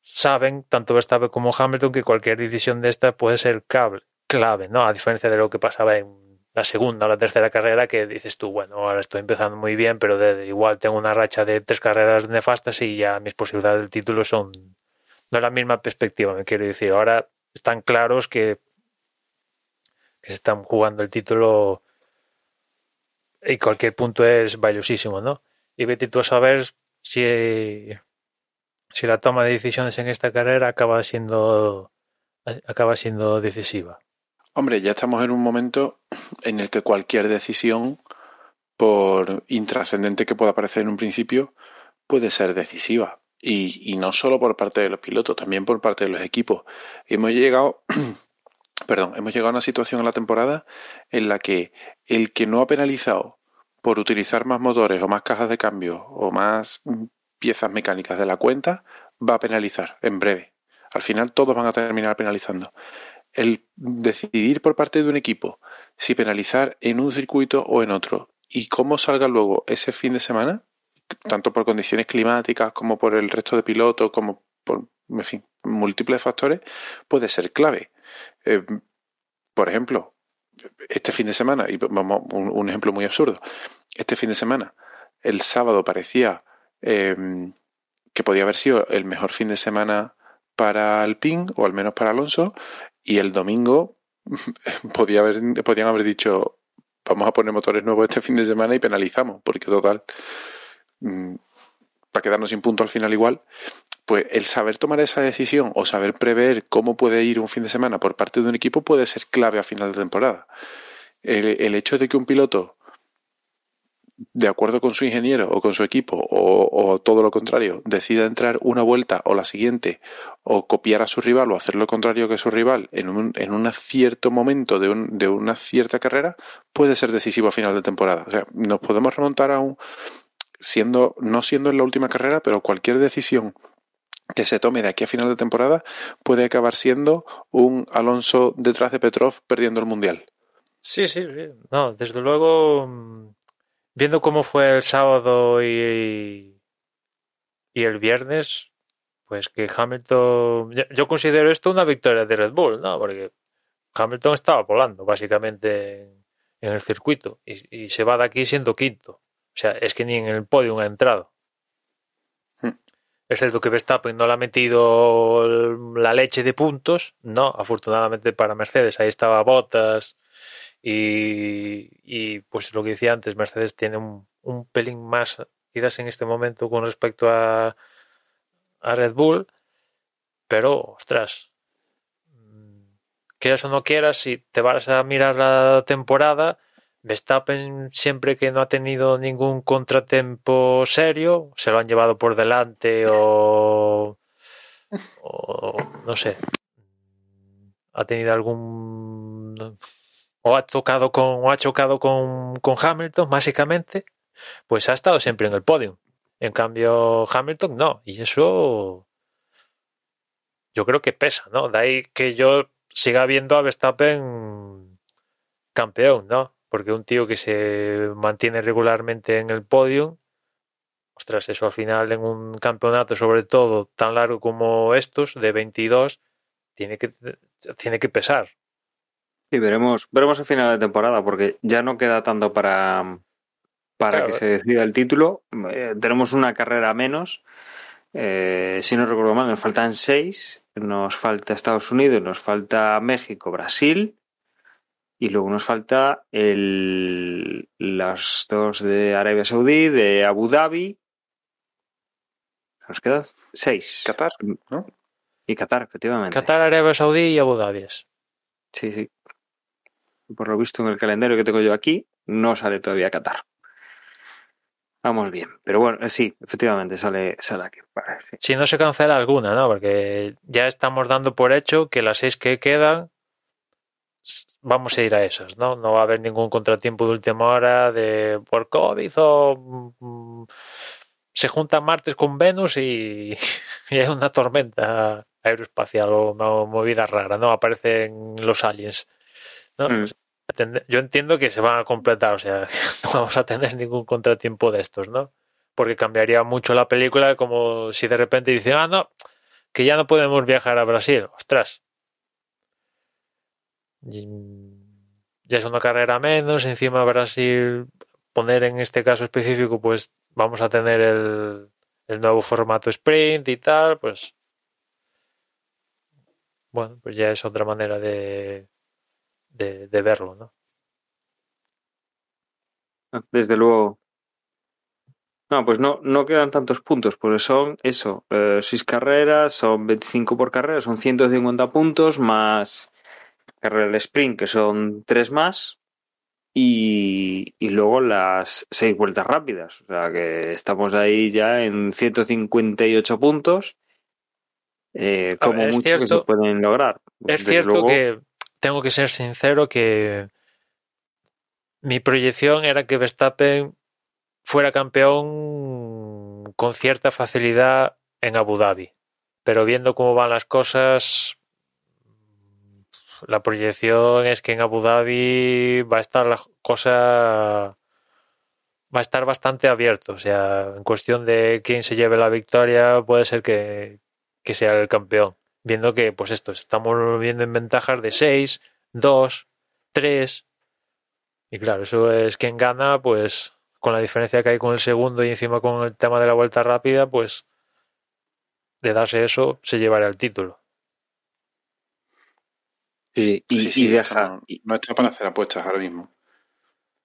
saben, tanto Verstappen como Hamilton, que cualquier decisión de esta puede ser clave, ¿no? A diferencia de lo que pasaba en la segunda o la tercera carrera, que dices tú, bueno, ahora estoy empezando muy bien, pero de igual tengo una racha de tres carreras nefastas y ya mis posibilidades del título son no es la misma perspectiva, me quiero decir. Ahora están claros que, que se están jugando el título y cualquier punto es valiosísimo, ¿no? Y vete tú a saber si, si la toma de decisiones en esta carrera acaba siendo acaba siendo decisiva. Hombre, ya estamos en un momento en el que cualquier decisión, por intrascendente que pueda parecer en un principio, puede ser decisiva. Y, y, no solo por parte de los pilotos, también por parte de los equipos. Hemos llegado, (clears throat) perdón, hemos llegado a una situación en la temporada en la que el que no ha penalizado por utilizar más motores o más cajas de cambio o más piezas mecánicas de la cuenta, va a penalizar en breve. Al final todos van a terminar penalizando. El decidir por parte de un equipo si penalizar en un circuito o en otro y cómo salga luego ese fin de semana, tanto por condiciones climáticas como por el resto de pilotos, como por, múltiples factores, puede ser clave. Eh, por ejemplo, este fin de semana, y vamos, un, ejemplo muy absurdo, este fin de semana, el sábado parecía eh, que podía haber sido el mejor fin de semana para Alpine, o al menos para Alonso, y el domingo (laughs) podía haber, podían haber dicho, vamos a poner motores nuevos este fin de semana y penalizamos, porque total, mm, para quedarnos sin punto al final igual, pues el saber tomar esa decisión o saber prever cómo puede ir un fin de semana por parte de un equipo puede ser clave a final de temporada. El, hecho de que un piloto, de acuerdo con su ingeniero o con su equipo, o, todo lo contrario, decida entrar una vuelta o la siguiente, o copiar a su rival o hacer lo contrario que su rival en un, en un cierto momento de, un, de una cierta carrera, puede ser decisivo a final de temporada. O sea, nos podemos remontar a un, siendo, no siendo en la última carrera, pero cualquier decisión que se tome de aquí a final de temporada puede acabar siendo un Alonso detrás de Petrov perdiendo el Mundial. Sí, sí, No, desde luego, mm, viendo cómo fue el sábado y, y el viernes, pues que Hamilton... Yo considero esto una victoria de Red Bull, ¿no? Porque Hamilton estaba volando básicamente en el circuito y, y se va de aquí siendo quinto. O sea, es que ni en el podio ha entrado. Es cierto que Verstappen no le ha metido la leche de puntos, no, afortunadamente para Mercedes, ahí estaba Bottas y, pues lo que decía antes, Mercedes tiene un, pelín más quizás en este momento con respecto a, a Red Bull, pero ostras, quieras o no quieras, si te vas a mirar la temporada, Verstappen siempre que no ha tenido ningún contratempo serio, se lo han llevado por delante o, no sé, ha tenido algún o ha tocado con o ha chocado con, con Hamilton básicamente, pues ha estado siempre en el podio. En cambio Hamilton no, y eso yo creo que pesa, ¿no? De ahí que yo siga viendo a Verstappen campeón, ¿no? Porque un tío que se mantiene regularmente en el podio, ostras, eso al final en un campeonato, sobre todo tan largo como estos, de 22, tiene que, tiene que pesar. Sí, veremos, veremos el final de temporada, porque ya no queda tanto para, para que se decida el título. Eh, tenemos una carrera menos. Eh, si no recuerdo mal, nos faltan seis. Nos falta Estados Unidos, nos falta México, Brasil y luego nos falta el, las dos de Arabia Saudí, de Abu Dhabi. Nos quedan seis. Qatar, ¿no? Y Qatar, efectivamente. Qatar, Arabia Saudí y Abu Dhabi. Sí, sí. Por lo visto en el calendario que tengo yo aquí, no sale todavía Qatar. Vamos bien. Pero bueno, eh, sí, efectivamente sale, sale aquí. Si no se cancela alguna, ¿no? Porque ya estamos dando por hecho que las seis que quedan vamos a ir a esas, ¿no? No va a haber ningún contratiempo de última hora de por COVID o mm, se junta martes con Venus (laughs) y, hay una tormenta aeroespacial o una movida rara, ¿no? Aparecen los aliens, ¿no? Mm. Yo entiendo que se van a completar, o sea, (laughs) no vamos a tener ningún contratiempo de estos, ¿no? Porque cambiaría mucho la película como si de repente dicen, ah, no, que ya no podemos viajar a Brasil. Ostras, ya es una carrera menos, encima Brasil poner en este caso específico, pues vamos a tener el, nuevo formato sprint y tal, pues bueno, pues ya es otra manera de, de, verlo, ¿no? Ah, desde luego. No, pues no, no quedan tantos puntos, pues son eso, eh, seis carreras, son 25 por carrera, son 150 puntos más carrera del sprint, que son tres más, y, luego las seis vueltas rápidas. O sea que estamos ahí ya en 158 puntos, eh, como mucho que se pueden lograr. Es cierto que tengo que ser sincero que mi proyección era que Verstappen fuera campeón con cierta facilidad en Abu Dhabi. Pero viendo cómo van las cosas, la proyección es que en Abu Dhabi va a estar la cosa va a estar bastante abierto. O sea, en cuestión de quién se lleve la victoria, puede ser que, que sea el campeón. Viendo que, pues esto, estamos viendo en ventajas de 6, 2, 3. Y claro, eso es quien gana, pues con la diferencia que hay con el segundo y encima con el tema de la vuelta rápida, pues de darse eso, se llevará el título. Sí, y, Sí, sí, y deja, no, no está para hacer apuestas ahora mismo.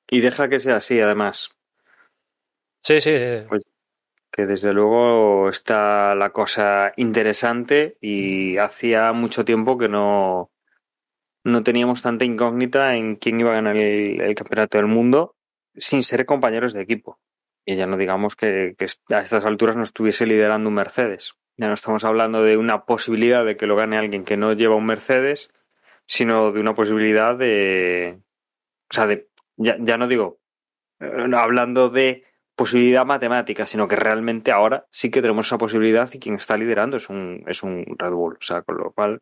y deja que sea así, además. Sí, sí. que desde luego está la cosa interesante y hacía mucho tiempo que no, no teníamos tanta incógnita en quién iba a ganar el, el campeonato del mundo sin ser compañeros de equipo. Y ya no digamos que, que a estas alturas no estuviese liderando un Mercedes. Ya no estamos hablando de una posibilidad de que lo gane alguien que no lleva un Mercedes, sino de una posibilidad de... O sea, de, ya, ya no digo, eh, hablando de posibilidad matemática, sino que realmente ahora sí que tenemos esa posibilidad y quien está liderando es un, es un Red Bull. O sea, con lo cual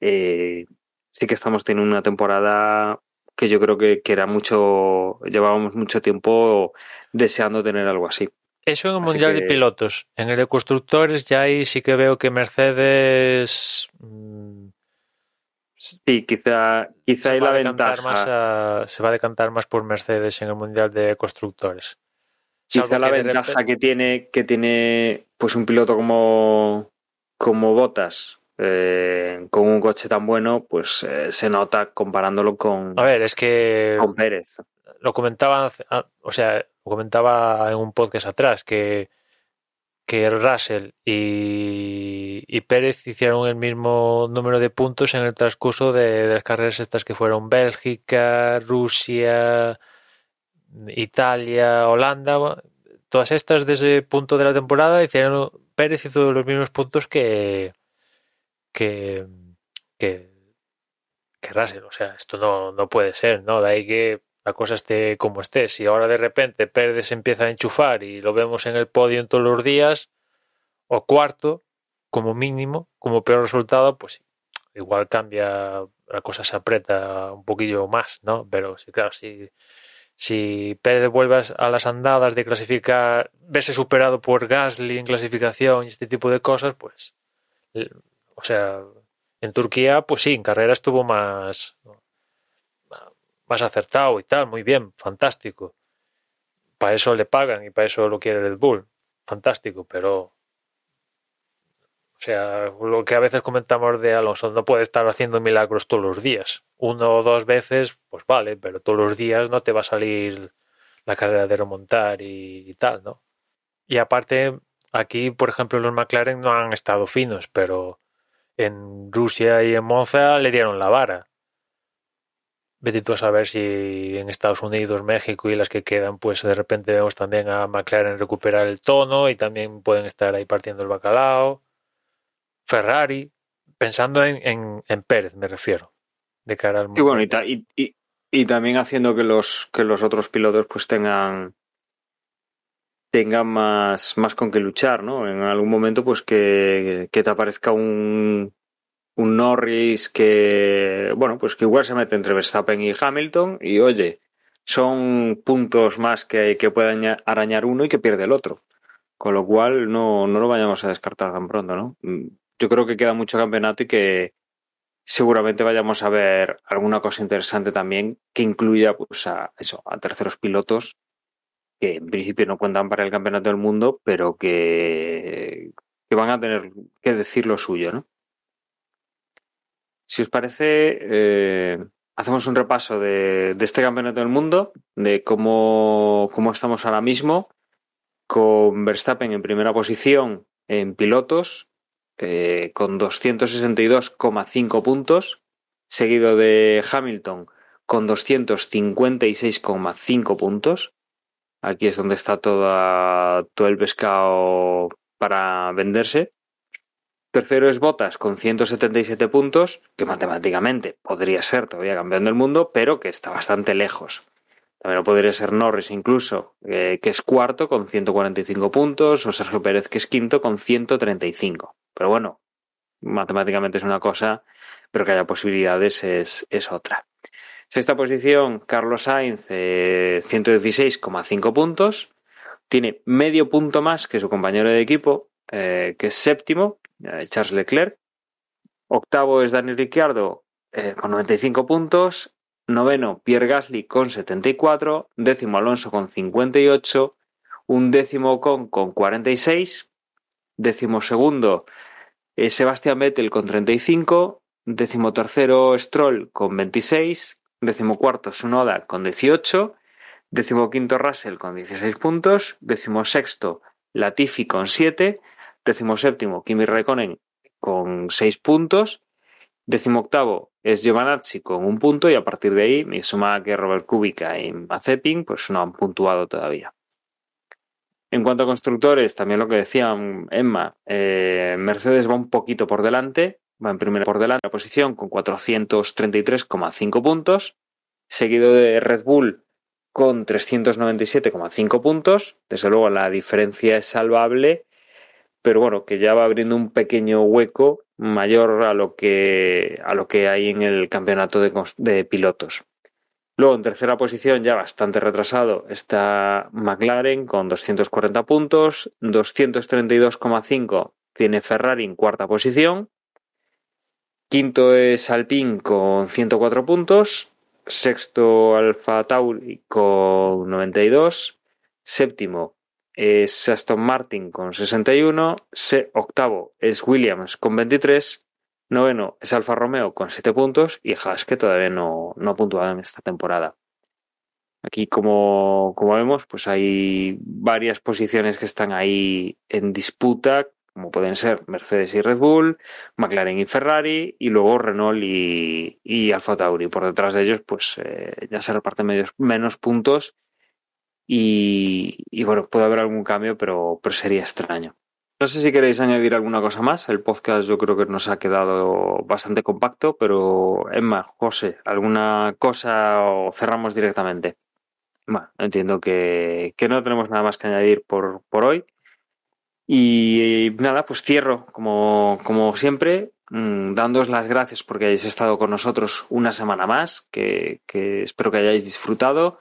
eh, sí que estamos teniendo una temporada que yo creo que, que era mucho, llevábamos mucho tiempo deseando tener algo así. Eso en el Así Mundial que- de Pilotos. En el de Constructores ya ahí sí que veo que Mercedes mm, Sí, quizá, quizá hay la ventaja. más a- se va a decantar más por Mercedes en el Mundial de Constructores. Quizá la ventaja repente- que tiene, que tiene pues un piloto como, como Botas eh, con un coche tan bueno, pues eh, se nota comparándolo con, A ver, es que con Pérez. lo comentaba, ah, o sea, lo comentaba en un podcast atrás que, que Russell y, y Pérez hicieron el mismo número de puntos en el transcurso de, de las carreras estas que fueron Bélgica, Rusia, Italia, Holanda. Todas estas desde ese punto de la temporada hicieron Pérez hizo los mismos puntos que que que, que Russell. O sea, esto no, no puede ser, ¿no? De ahí que la cosa esté como esté. Si ahora de repente Pérez empieza a enchufar y lo vemos en el podio todos los días, o cuarto, como mínimo, como peor resultado, pues igual cambia, la cosa se aprieta un poquillo más, ¿no? Pero sí, claro, si, si Pérez vuelve a las andadas de clasificar, verse superado por Gasly en clasificación y este tipo de cosas, pues, o sea, en Turquía, pues sí, en carrera estuvo más, más acertado y tal, muy bien, fantástico. Para eso le pagan y para eso lo quiere Red Bull, fantástico, pero o sea, lo que a veces comentamos de Alonso, no puede estar haciendo milagros todos los días. Uno o dos veces, pues vale, pero todos los días no te va a salir la carrera de remontar y, y tal, ¿no? Y aparte, aquí, por ejemplo, los McLaren no han estado finos, pero en Rusia y en Monza le dieron la vara. Vete tú a saber si en Estados Unidos, México y las que quedan, pues de repente vemos también a McLaren recuperar el tono y también pueden estar ahí partiendo el bacalao. Ferrari, pensando en, en, en Pérez, me refiero, de cara al Y bueno, y, ta- y, y, y también haciendo que los, que los otros pilotos pues tengan tengan más, más con qué luchar, ¿no? En algún momento, pues que, que te aparezca un, un Norris que, bueno, pues que igual se mete entre Verstappen y Hamilton y oye, son puntos más que, que puede arañar uno y que pierde el otro. Con lo cual no, no lo vayamos a descartar tan pronto, ¿no? Yo creo que queda mucho campeonato y que seguramente vayamos a ver alguna cosa interesante también que incluya pues a eso, a terceros pilotos que en principio no cuentan para el campeonato del mundo, pero que, que van a tener que decir lo suyo, ¿no? Si os parece, eh, hacemos un repaso de, este campeonato del mundo, de cómo, cómo estamos ahora mismo, con Verstappen en primera posición en pilotos, eh, con 262,5 puntos, seguido de Hamilton con 256,5 puntos. Aquí es donde está toda, todo el pescado para venderse. Tercero es Bottas con 177 puntos, que matemáticamente podría ser todavía campeón del mundo, pero que está bastante lejos También podría ser Norris incluso, eh, que es cuarto con 145 puntos, o Sergio Pérez, que es quinto con 135. Pero bueno, matemáticamente es una cosa, pero que haya posibilidades es, es otra. Sexta posición, Carlos Sainz, eh, 116,5 puntos. Tiene medio punto más que su compañero de equipo, eh, que es séptimo, Charles Leclerc. Octavo es Dani Ricciardo eh, con 95 puntos. Noveno, Pierre Gasly con 74. Décimo, Alonso con 58. Un décimo Ocon con 46. Décimo segundo, eh, Sebastián Vettel con 35. Décimo tercero, Stroll con 26. Décimo cuarto, Sunoda con 18. Décimo quinto, Russell con 16 puntos. Décimo sexto, Latifi con 7. Décimo séptimo, Kimi Raikkonen con 6 puntos. Décimo octavo es Giovanazzi con un punto y a partir de ahí, mi suma que Robert Kubica y Mazepin, pues no han puntuado todavía. En cuanto a constructores, también lo que decía Emma, eh, Mercedes va un poquito por delante, va en primera por delante la posición con 433,5 puntos, seguido de Red Bull con 397,5 puntos. Desde luego la diferencia es salvable, pero bueno, que ya va abriendo un pequeño hueco mayor a lo que, a lo que hay en el campeonato de, pilotos. Luego, en tercera posición, ya bastante retrasado, está McLaren con 240 puntos, 232,5 tiene Ferrari en cuarta posición, quinto es Alpine con 104 puntos, sexto Alfa Tauri con 92, séptimo es Aston Martin con 61, octavo es Williams con 23, noveno es Alfa Romeo con 7 puntos y Haas que todavía no, no ha puntuado en esta temporada. Aquí, como, como vemos, pues hay varias posiciones que están ahí en disputa, como pueden ser Mercedes y Red Bull, McLaren y Ferrari, y luego Renault y, y Alfa Tauri. Por detrás de ellos, pues eh, ya se reparten menos puntos y, y, bueno, puede haber algún cambio, pero, pero sería extraño. No sé si queréis añadir alguna cosa más. El podcast yo creo que nos ha quedado bastante compacto, pero Emma, José, ¿alguna cosa o cerramos directamente? Bueno, entiendo que, que no tenemos nada más que añadir por, por hoy. Y, nada, pues cierro, como, como siempre, mmm, dándoos las gracias porque hayáis estado con nosotros una semana más, que, que espero que hayáis disfrutado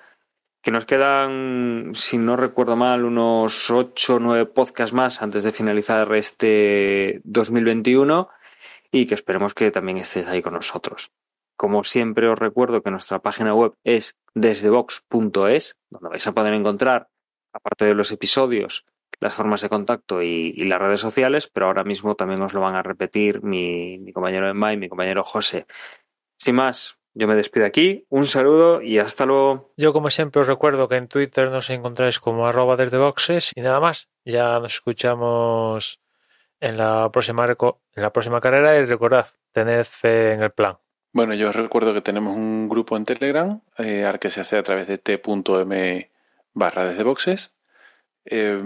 que nos quedan, si no recuerdo mal, unos 8 o 9 podcasts más antes de finalizar este 2021 y que esperemos que también estés ahí con nosotros. Como siempre os recuerdo que nuestra página web es desdebox.es, donde vais a poder encontrar, aparte de los episodios, las formas de contacto y, y, las redes sociales, pero ahora mismo también os lo van a repetir mi, mi compañero Emma y mi compañero José. Sin más, yo me despido aquí, un saludo y hasta luego. Yo como siempre os recuerdo que en Twitter nos encontráis como arroba desde boxes y nada más. Ya nos escuchamos en la próxima, en la próxima carrera y recordad, tened fe en el plan. Bueno, yo os recuerdo que tenemos un grupo en Telegram eh, al que se hace a través de t.m barra desde boxes. Eh,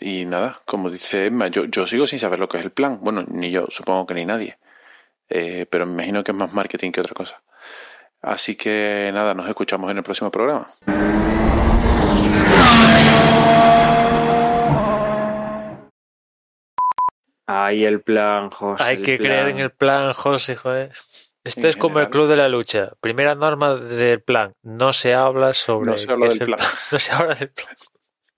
y nada, como dice Emma, yo, yo sigo sin saber lo que es el plan. Bueno, ni yo, supongo que ni nadie. Eh, pero me imagino que es más marketing que otra cosa. Así que nada, nos escuchamos en el próximo programa. Ahí el plan, José. Hay que plan. creer en el plan, José, joder. Esto en es como general. el club de la lucha. Primera norma del plan. No se habla sobre. No se habla del plan. plan. (laughs) No se habla del plan.